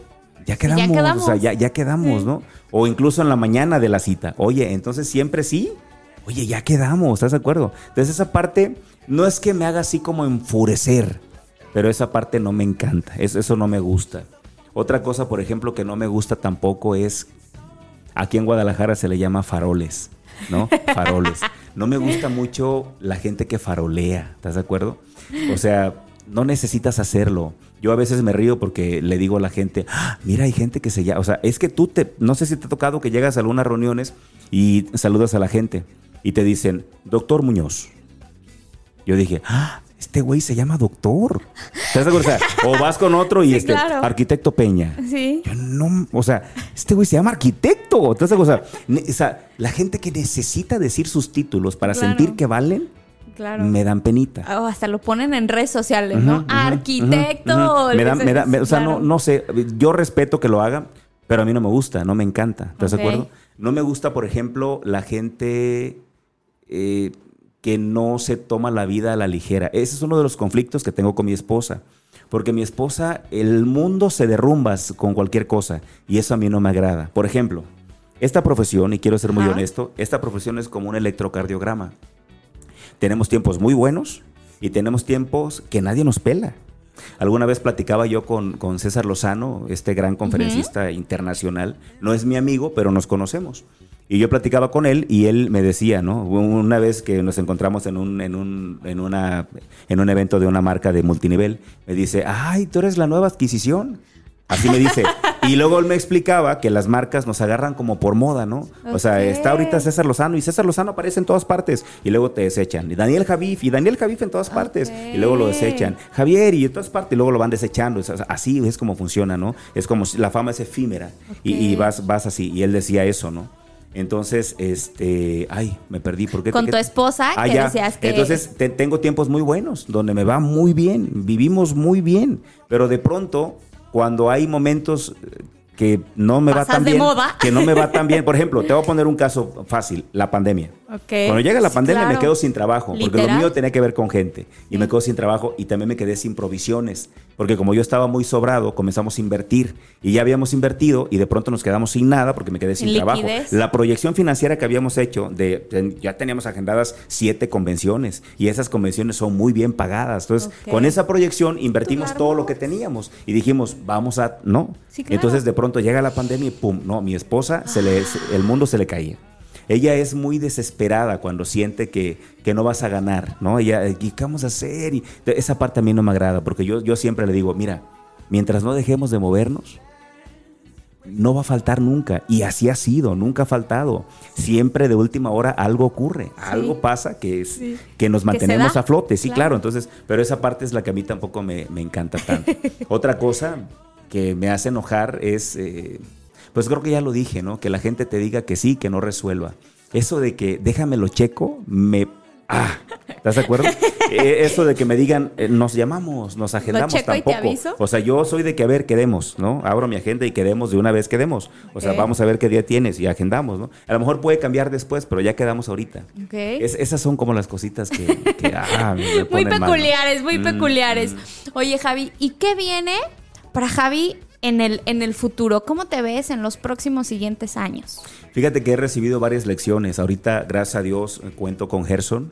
ya quedamos, quedamos. o sea, ya, ya quedamos, Sí. ¿no? O incluso en la mañana de la cita, oye, entonces siempre sí, oye, ya quedamos, ¿estás de acuerdo? Entonces esa parte no es que me haga así como enfurecer, pero esa parte no me encanta, eso, no me gusta. Otra cosa, por ejemplo, que no me gusta tampoco es, aquí en Guadalajara se le llama faroles, ¿no? Faroles. No me gusta mucho la gente que farolea, ¿estás de acuerdo? O sea, no necesitas hacerlo. Yo a veces me río porque le digo a la gente, "Ah, mira, hay gente que se llama, o sea, es que tú te, no sé si te ha tocado que llegas a algunas reuniones y saludas a la gente y te dicen, doctor Muñoz. Yo dije, ah, este güey se llama doctor. ¿Estás de acuerdo? O sea, o vas con otro y Sí, este, claro. arquitecto Peña. Sí. Yo no, o sea, este güey se llama arquitecto. ¿Estás de acuerdo? O sea, o la gente que necesita decir sus títulos para Claro. sentir que valen, Claro. me dan penita. Oh, hasta lo ponen en redes sociales, ¿no? Ujú, Arquitecto. Me da, les- me da- me- o sea, no, claro. no sé, yo respeto que lo hagan, pero a mí no me gusta, no me encanta. ¿Estás Ok. de acuerdo? No me gusta, por ejemplo, la gente eh, que no se toma la vida a la ligera. Ese es uno de los conflictos que tengo con mi esposa. Porque mi esposa, el mundo se derrumba con cualquier cosa y eso a mí no me agrada. Por ejemplo, esta profesión, y quiero ser muy Ajá. honesto, esta profesión es como un electrocardiograma. Tenemos tiempos muy buenos y tenemos tiempos que nadie nos pela. Alguna vez platicaba yo con, con César Lozano, este gran conferencista internacional. No es mi amigo, pero nos conocemos. Y yo platicaba con él y él me decía, ¿no? Una vez que nos encontramos en un, en un, en una, en un evento de una marca de multinivel, me dice, ay, tú eres la nueva adquisición. Así me dice. Y luego él me explicaba que las marcas nos agarran como por moda, ¿no? O sea, está ahorita César Lozano y César Lozano aparece en todas partes y luego te desechan. Y Daniel Javif y Daniel Javif en todas partes y luego lo desechan. Javier y en todas partes y luego lo van desechando. Es- así es como funciona, ¿no? Es como si la fama es efímera y, y vas, vas así. Y él decía eso, ¿no? Entonces, este, ay, me perdí. ¿Por qué Con tu esposa, Ah, que decías que... Entonces, te- tengo tiempos muy buenos, donde me va muy bien, vivimos muy bien, pero de pronto, cuando hay momentos eh, que no me va Pasas tan bien, moda. que no me va tan bien, por ejemplo, te voy a poner un caso fácil, la pandemia. Cuando llega la pandemia me claro. quedo sin trabajo, porque Literal. lo mío tenía que ver con gente y me quedo sin trabajo y también me quedé sin provisiones, porque como yo estaba muy sobrado, comenzamos a invertir y ya habíamos invertido y de pronto nos quedamos sin nada porque me quedé sin trabajo. La proyección financiera que habíamos hecho, de, ya teníamos agendadas siete convenciones y esas convenciones son muy bien pagadas. Entonces, con esa proyección invertimos Claro. todo lo que teníamos y dijimos, vamos a, no. Sí, claro. Entonces, de pronto llega la pandemia y pum, no, mi esposa, se le, el mundo se le caía. Ella es muy desesperada cuando siente que, que no vas a ganar, ¿no? Ella, ¿y qué vamos a hacer? Y esa parte a mí no me agrada, porque yo, yo siempre le digo, mira, mientras no dejemos de movernos, no va a faltar nunca. Y así ha sido, nunca ha faltado. Siempre de última hora algo ocurre, algo pasa que, es, Sí. que nos mantenemos a flote. Sí, Claro. claro. Entonces, pero esa parte es la que a mí tampoco me, me encanta tanto. Otra cosa que me hace enojar es, eh, pues creo que ya lo dije, ¿no? Que la gente te diga que sí, que no resuelva. Eso de que déjamelo checo, me... Ah, ¿estás de acuerdo? Eh, eso de que me digan, eh, nos llamamos, nos agendamos checo y te tampoco. aviso. O sea, yo soy de que a ver, quedemos, ¿no? Abro mi agenda y quedemos de una vez, quedemos. O sea, vamos a ver qué día tienes y agendamos, ¿no? A lo mejor puede cambiar después, pero ya quedamos ahorita. Ok. Es- esas son como las cositas que, que, ah, me- muy peculiares, muy Mm, peculiares. mm. Oye, Javi, ¿y qué viene para Javi en el, en el futuro? ¿Cómo te ves en los próximos siguientes años? Fíjate que he recibido varias lecciones. Ahorita, gracias a Dios, cuento con Gerson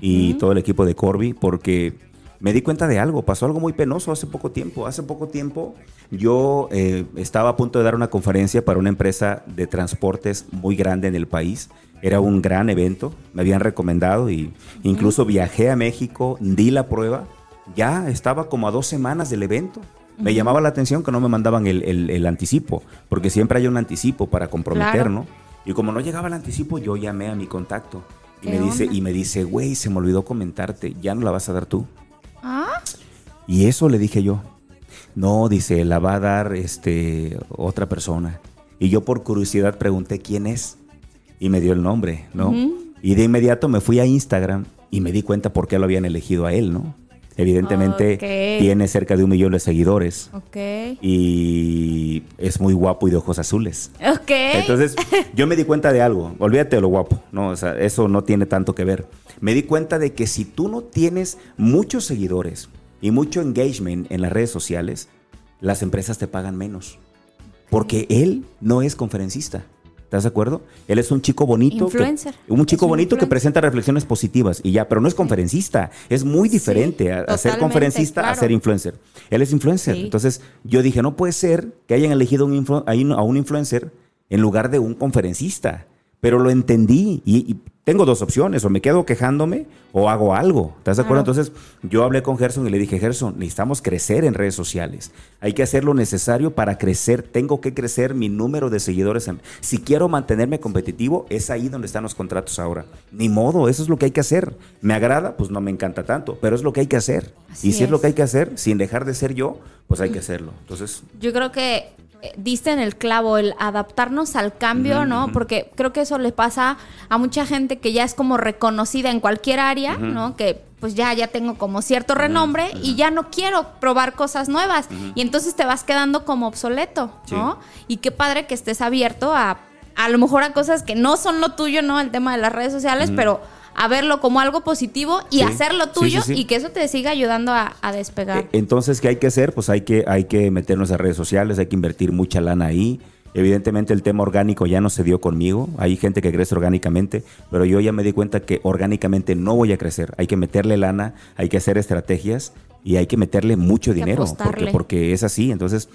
y todo el equipo de Corby porque me di cuenta de algo. Pasó algo muy penoso hace poco tiempo. Hace poco tiempo yo eh, estaba a punto de dar una conferencia para una empresa de transportes muy grande en el país. Era un gran evento. Me habían recomendado y incluso viajé a México, di la prueba. Ya estaba como a dos semanas del evento. Me llamaba la atención que no me mandaban el, el- el anticipo, porque siempre hay un anticipo para comprometer, Claro. ¿no? Y como no llegaba el anticipo, yo llamé a mi contacto. Y ¿Qué me dice, y me dice, güey, se me olvidó comentarte, ya no la vas a dar tú. ¿Ah? Y eso le dije yo. No, dice, la va a dar este otra persona. Y yo por curiosidad pregunté quién es. Y me dio el nombre, ¿no? Y de inmediato me fui a Instagram y me di cuenta por qué lo habían elegido a él, ¿no? Evidentemente tiene cerca de un millón de seguidores. Y es muy guapo y de ojos azules. Entonces, yo me di cuenta de algo. Olvídate de lo guapo, ¿no? O sea, eso no tiene tanto que ver. Me di cuenta de que si tú no tienes muchos seguidores y mucho engagement en las redes sociales, las empresas te pagan menos. Porque él no es conferencista. ¿Estás de acuerdo? Él es un chico bonito. que- Influencer. un chico un bonito que presenta reflexiones positivas y ya, pero no es conferencista. Es muy Sí, diferente a, a ser conferencista a ser influencer. Él es influencer. Sí. Entonces, yo dije, no puede ser que hayan elegido a un- a un influencer en lugar de un conferencista. Pero lo entendí y, y tengo dos opciones, o me quedo quejándome o hago algo. ¿Estás de acuerdo? Claro. Entonces yo hablé con Gerson y le dije, Gerson, necesitamos crecer en redes sociales. Hay que hacer lo necesario para crecer. Tengo que crecer mi número de seguidores. Si quiero mantenerme competitivo, es ahí donde están los contratos ahora. Ni modo, eso es lo que hay que hacer. Me agrada, pues no me encanta tanto, pero es lo que hay que hacer. Así y si es. lo que hay que hacer, sin dejar de ser yo, pues hay que hacerlo. Entonces, Yo creo que diste en el clavo el adaptarnos al cambio, ¿no? Porque creo que eso le pasa a mucha gente que ya es como reconocida en cualquier área, ¿no? Que pues ya, ya tengo como cierto renombre y ya no quiero probar cosas nuevas. Y entonces te vas quedando como obsoleto, ¿no? Y qué padre que estés abierto a a lo mejor a cosas que no son lo tuyo, ¿no? El tema de las redes sociales, pero a verlo como algo positivo y Sí. hacerlo tuyo sí, sí. y que eso te siga ayudando a, a despegar. Eh, Entonces, ¿qué hay que hacer? Pues hay que, hay que meternos a redes sociales, hay que invertir mucha lana ahí. Evidentemente el tema orgánico ya no se dio conmigo. Hay gente que crece orgánicamente, pero yo ya me di cuenta que orgánicamente no voy a crecer. Hay que meterle lana, hay que hacer estrategias y hay que meterle mucho dinero, porque, porque es así. Entonces,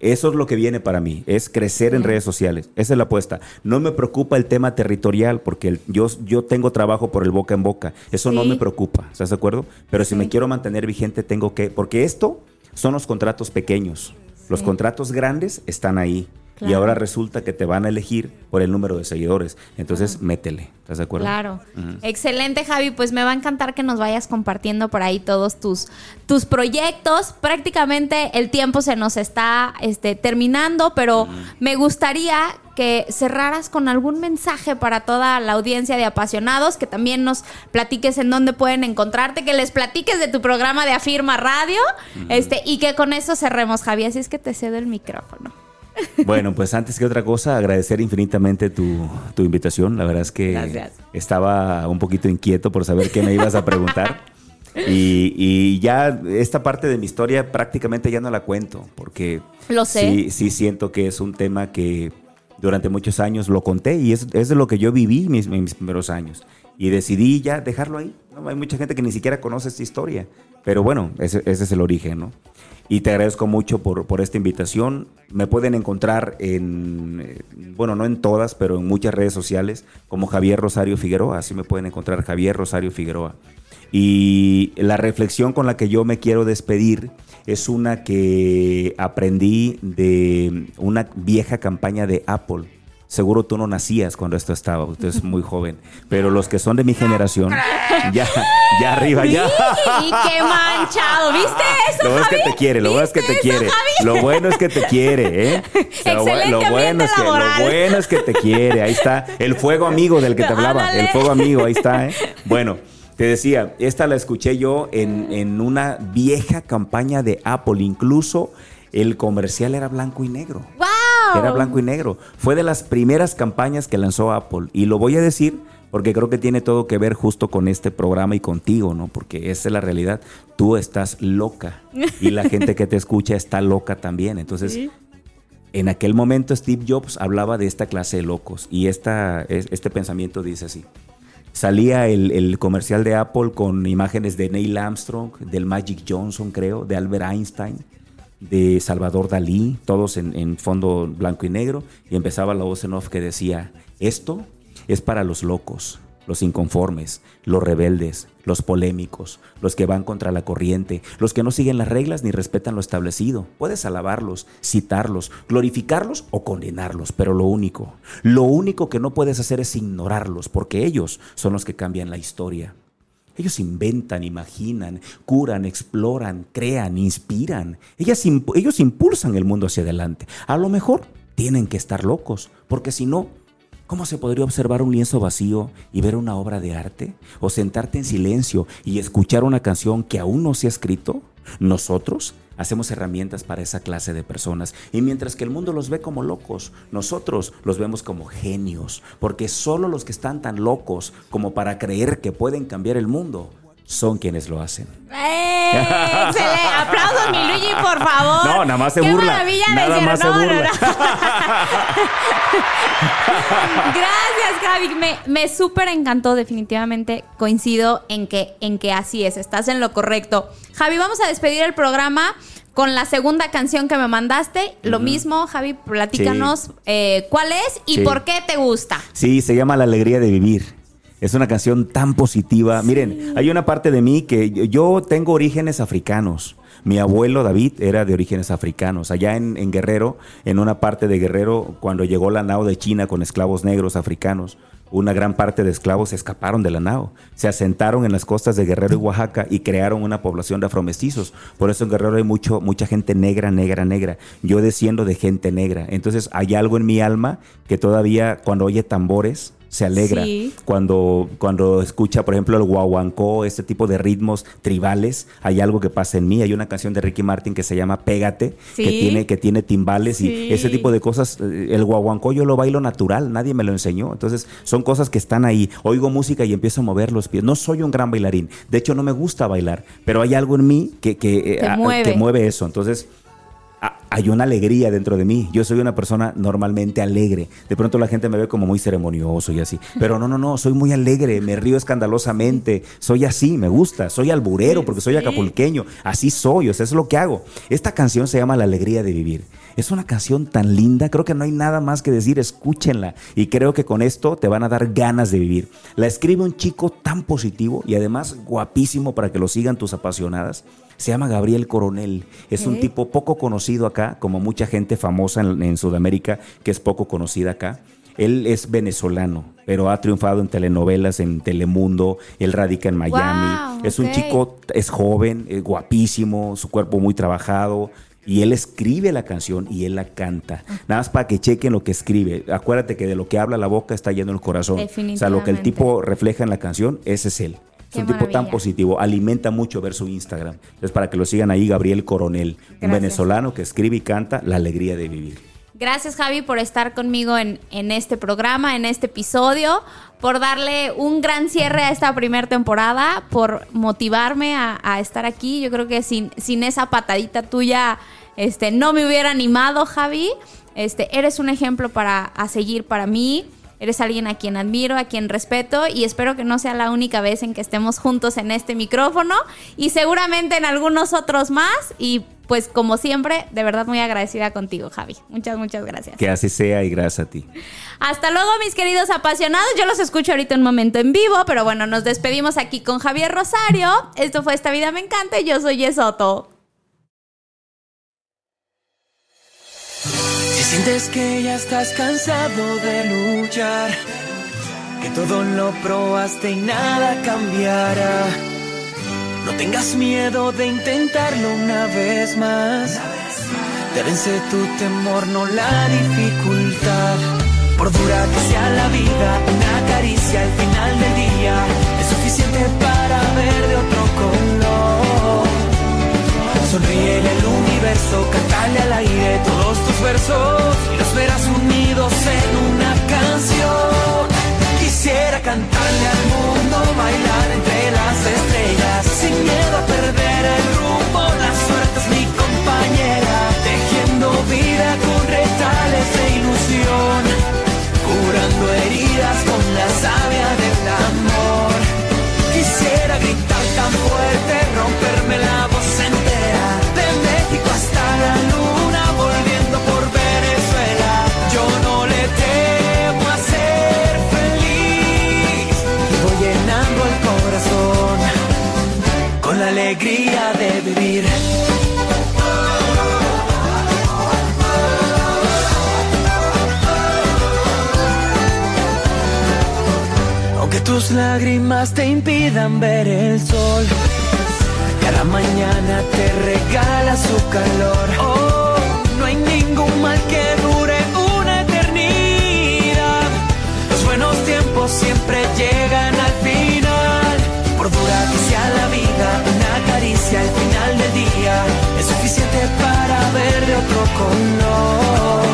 eso es lo que viene para mí, es crecer en redes sociales. Esa es la apuesta. No me preocupa el tema territorial, porque el- yo, yo tengo trabajo por el boca en boca. Eso no me preocupa, ¿estás de acuerdo? Pero si me quiero mantener vigente, tengo que, porque esto son los contratos pequeños. Los contratos grandes están ahí. Y ahora resulta que te van a elegir por el número de seguidores. Entonces, métele. ¿Estás de acuerdo? Claro. Excelente, Javi. Pues me va a encantar que nos vayas compartiendo por ahí todos tus, tus proyectos. Prácticamente el tiempo se nos está este, terminando, pero me gustaría que cerraras con algún mensaje para toda la audiencia de apasionados, que también nos platiques en dónde pueden encontrarte, que les platiques de tu programa de Afirma Radio, este, y que con eso cerremos, Javi. Así es que te cedo el micrófono. Bueno, pues antes que otra cosa, agradecer infinitamente tu, tu invitación. La verdad es que Gracias. estaba un poquito inquieto por saber qué me ibas a preguntar. Y, y ya esta parte de mi historia prácticamente ya no la cuento, porque Lo sé. Sí, sí siento que es un tema que durante muchos años lo conté y es, es de lo que yo viví mis, mis primeros años. Y decidí ya dejarlo ahí. ¿no? Hay mucha gente que ni siquiera conoce esta historia, pero bueno, ese, es el origen, ¿no? Y te agradezco mucho por, por esta invitación. Me pueden encontrar en, eh, bueno, no en todas, pero en muchas redes sociales como Javier Rosario Figueroa. Así me pueden encontrar Javier Rosario Figueroa. Y la reflexión con la que yo me quiero despedir es una que aprendí de una vieja campaña de Apple. Seguro tú no nacías cuando esto estaba, usted es muy joven, pero los que son de mi generación, ya, ya arriba, ya. ¡Y qué manchado! ¿Viste eso, Lo bueno es que te quiere, lo bueno es que te ¿Viste eso, quiere. Lo bueno es que te quiere, ¿eh? Lo, bu- Excelente lo bueno es que, lo laboral. bueno es que te quiere. Ahí está. El fuego amigo del que te hablaba. El fuego amigo, ahí está, ¿eh? Bueno, te decía, esta la escuché yo en, en una vieja campaña de Apple. Incluso el comercial era blanco y negro. ¡Wow! Era blanco y negro. Fue de las primeras campañas que lanzó Apple. Y lo voy a decir porque creo que tiene todo que ver justo con este programa y contigo, ¿no? Porque esa es la realidad. Tú estás loca y la gente que te escucha está loca también. Entonces, en aquel momento Steve Jobs hablaba de esta clase de locos y esta, es- este pensamiento dice así. Salía el, el comercial de Apple con imágenes de Neil Armstrong, del Magic Johnson, creo, de Albert Einstein, de Salvador Dalí, todos en, fondo blanco y negro, y empezaba la voz en off que decía, esto es para los locos, los inconformes, los rebeldes, los polémicos, los que van contra la corriente, los que no siguen las reglas ni respetan lo establecido. Puedes alabarlos, citarlos, glorificarlos o condenarlos, pero lo único, lo único que no puedes hacer es ignorarlos, porque ellos son los que cambian la historia. Ellos inventan, imaginan, curan, exploran, crean, inspiran. Ellas ellos impulsan el mundo hacia adelante. A lo mejor tienen que estar locos, porque si no, ¿cómo se podría observar un lienzo vacío y ver una obra de arte? ¿O sentarte en silencio y escuchar una canción que aún no se ha escrito? Nosotros hacemos herramientas para esa clase de personas. Y mientras que el mundo los ve como locos, nosotros los vemos como genios. Porque solo los que están tan locos como para creer que pueden cambiar el mundo son quienes lo hacen. ¡Eh! ¡Excelente! Aplausos, mi Luigi, por favor. No, nada más se ¡Qué burla. maravilla de Nada cierre! más se No, burla. no. Gracias, Javi. Me, me súper encantó, definitivamente. Coincido en que, en que así es, estás en lo correcto. Javi, vamos a despedir el programa con la segunda canción que me mandaste. Lo mismo, Javi, platícanos eh, cuál es y Sí. por qué te gusta. Sí, se llama La Alegría de Vivir. Es una canción tan positiva. Miren, hay una parte de mí que yo- tengo orígenes africanos. Mi abuelo David era de orígenes africanos. Allá en, en Guerrero, en una parte de Guerrero, cuando llegó la nao de China con esclavos negros africanos, una gran parte de esclavos escaparon de la nao. Se asentaron en las costas de Guerrero y Oaxaca y crearon una población de afromestizos. Por eso en Guerrero hay mucho, mucha gente negra, negra, negra. Yo desciendo de gente negra. Entonces hay algo en mi alma que todavía cuando oye tambores se alegra. Sí. Cuando, cuando escucha, por ejemplo, el guaguancó, este tipo de ritmos tribales, hay algo que pasa en mí. Hay una canción de Ricky Martin que se llama Pégate, Sí. que tiene, que tiene timbales Sí. y ese tipo de cosas. eh, El guaguancó yo lo bailo natural, nadie me lo enseñó. Entonces, son cosas que están ahí. Oigo música y empiezo a mover los pies. No soy un gran bailarín. De hecho, no me gusta bailar, pero hay algo en mí que, que, eh, Te a- mueve. que mueve eso. Entonces, hay una alegría dentro de mí. Yo soy una persona normalmente alegre. De pronto la gente me ve como muy ceremonioso y así. Pero no, no, no, soy muy alegre, me río escandalosamente. Soy así, me gusta. Soy alburero porque soy acapulqueño. Así soy, o sea, es lo que hago. Esta canción se llama La alegría de vivir. Es una canción tan linda, creo que no hay nada más que decir, escúchenla. Y creo que con esto te van a dar ganas de vivir. La escribe un chico tan positivo y además guapísimo para que lo sigan tus apasionadas. Se llama Gabriel Coronel. Es un tipo poco conocido acá, como mucha gente famosa en, Sudamérica, que es poco conocida acá. Él es venezolano, pero ha triunfado en telenovelas, en Telemundo. Él radica en Miami. es un chico, es joven, es guapísimo, su cuerpo muy trabajado. Y él escribe la canción y él la canta. Nada más para que chequen lo que escribe. Acuérdate que de lo que habla la boca está yendo el corazón. O sea, lo que el tipo refleja en la canción, ese es él. Es un tipo tan positivo, alimenta mucho ver su Instagram. Entonces, para que lo sigan ahí, Gabriel Coronel, un venezolano que escribe y canta La alegría de vivir. Gracias, Javi, por estar conmigo en, en este programa, en este episodio, por darle un gran cierre a esta primera temporada, por motivarme a, a, estar aquí. Yo creo que sin, sin esa patadita tuya este, no me hubiera animado, Javi. Este, eres un ejemplo para a seguir para mí. Eres alguien a quien admiro, a quien respeto y espero que no sea la única vez en que estemos juntos en este micrófono y seguramente en algunos otros más. Y pues como siempre, de verdad muy agradecida contigo, Javi. Muchas, muchas gracias. Que así sea y gracias a ti. Hasta luego, mis queridos apasionados. Yo los escucho ahorita un momento en vivo, pero bueno, nos despedimos aquí con Javier Rosario. Esto fue Esta Vida Me Encanta y yo soy Yesoto. Sientes que ya estás cansado de luchar, que todo lo probaste y nada cambiará. No tengas miedo de intentarlo una vez más. Te vence tu temor, no la dificultad. Por dura que sea la vida, una caricia al final del día es suficiente para ver de otro color. Sonríele al cantale al aire todos tus versos y los verás unidos en una canción. Quisiera cantarle al mundo, bailar entre las estrellas, sin miedo a perder el rumbo. Tus lágrimas te impidan ver el sol, cada mañana te regala su calor. Oh, no hay ningún mal que dure una eternidad. Los buenos tiempos siempre llegan al final. Por dura que sea la vida, una caricia al final del día es suficiente para ver de otro color.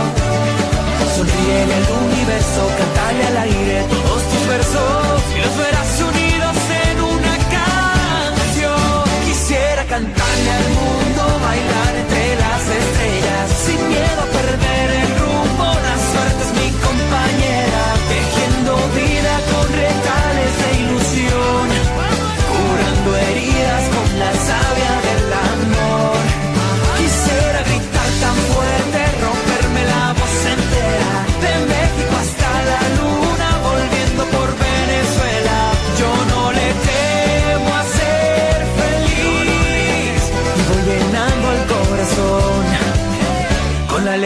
Sonríele al universo, cantale al aire todos tus versos y los verás unidos en una canción. Quisiera cantarle al mundo, bailar entre las estrellas, sin miedo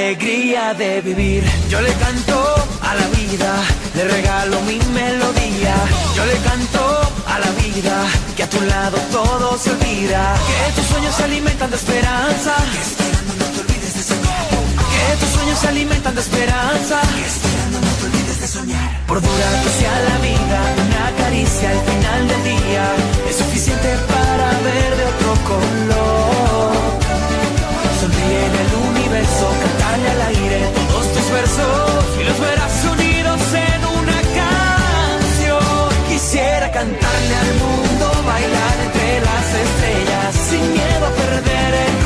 alegría de vivir. Yo le canto a la vida, le regalo mi melodía. Yo le canto a la vida, que a tu lado todo se olvida. Que tus sueños se alimentan de esperanza. Que esperando no te olvides de soñar. Que tus sueños se alimentan de esperanza. Que esperando no te olvides de soñar. Por dura que sea la vida, una caricia al final del día es suficiente para ver de otro color. Todos tus versos y los verás unidos en una canción. Quisiera cantarle al mundo, bailar entre las estrellas, sin miedo a perder el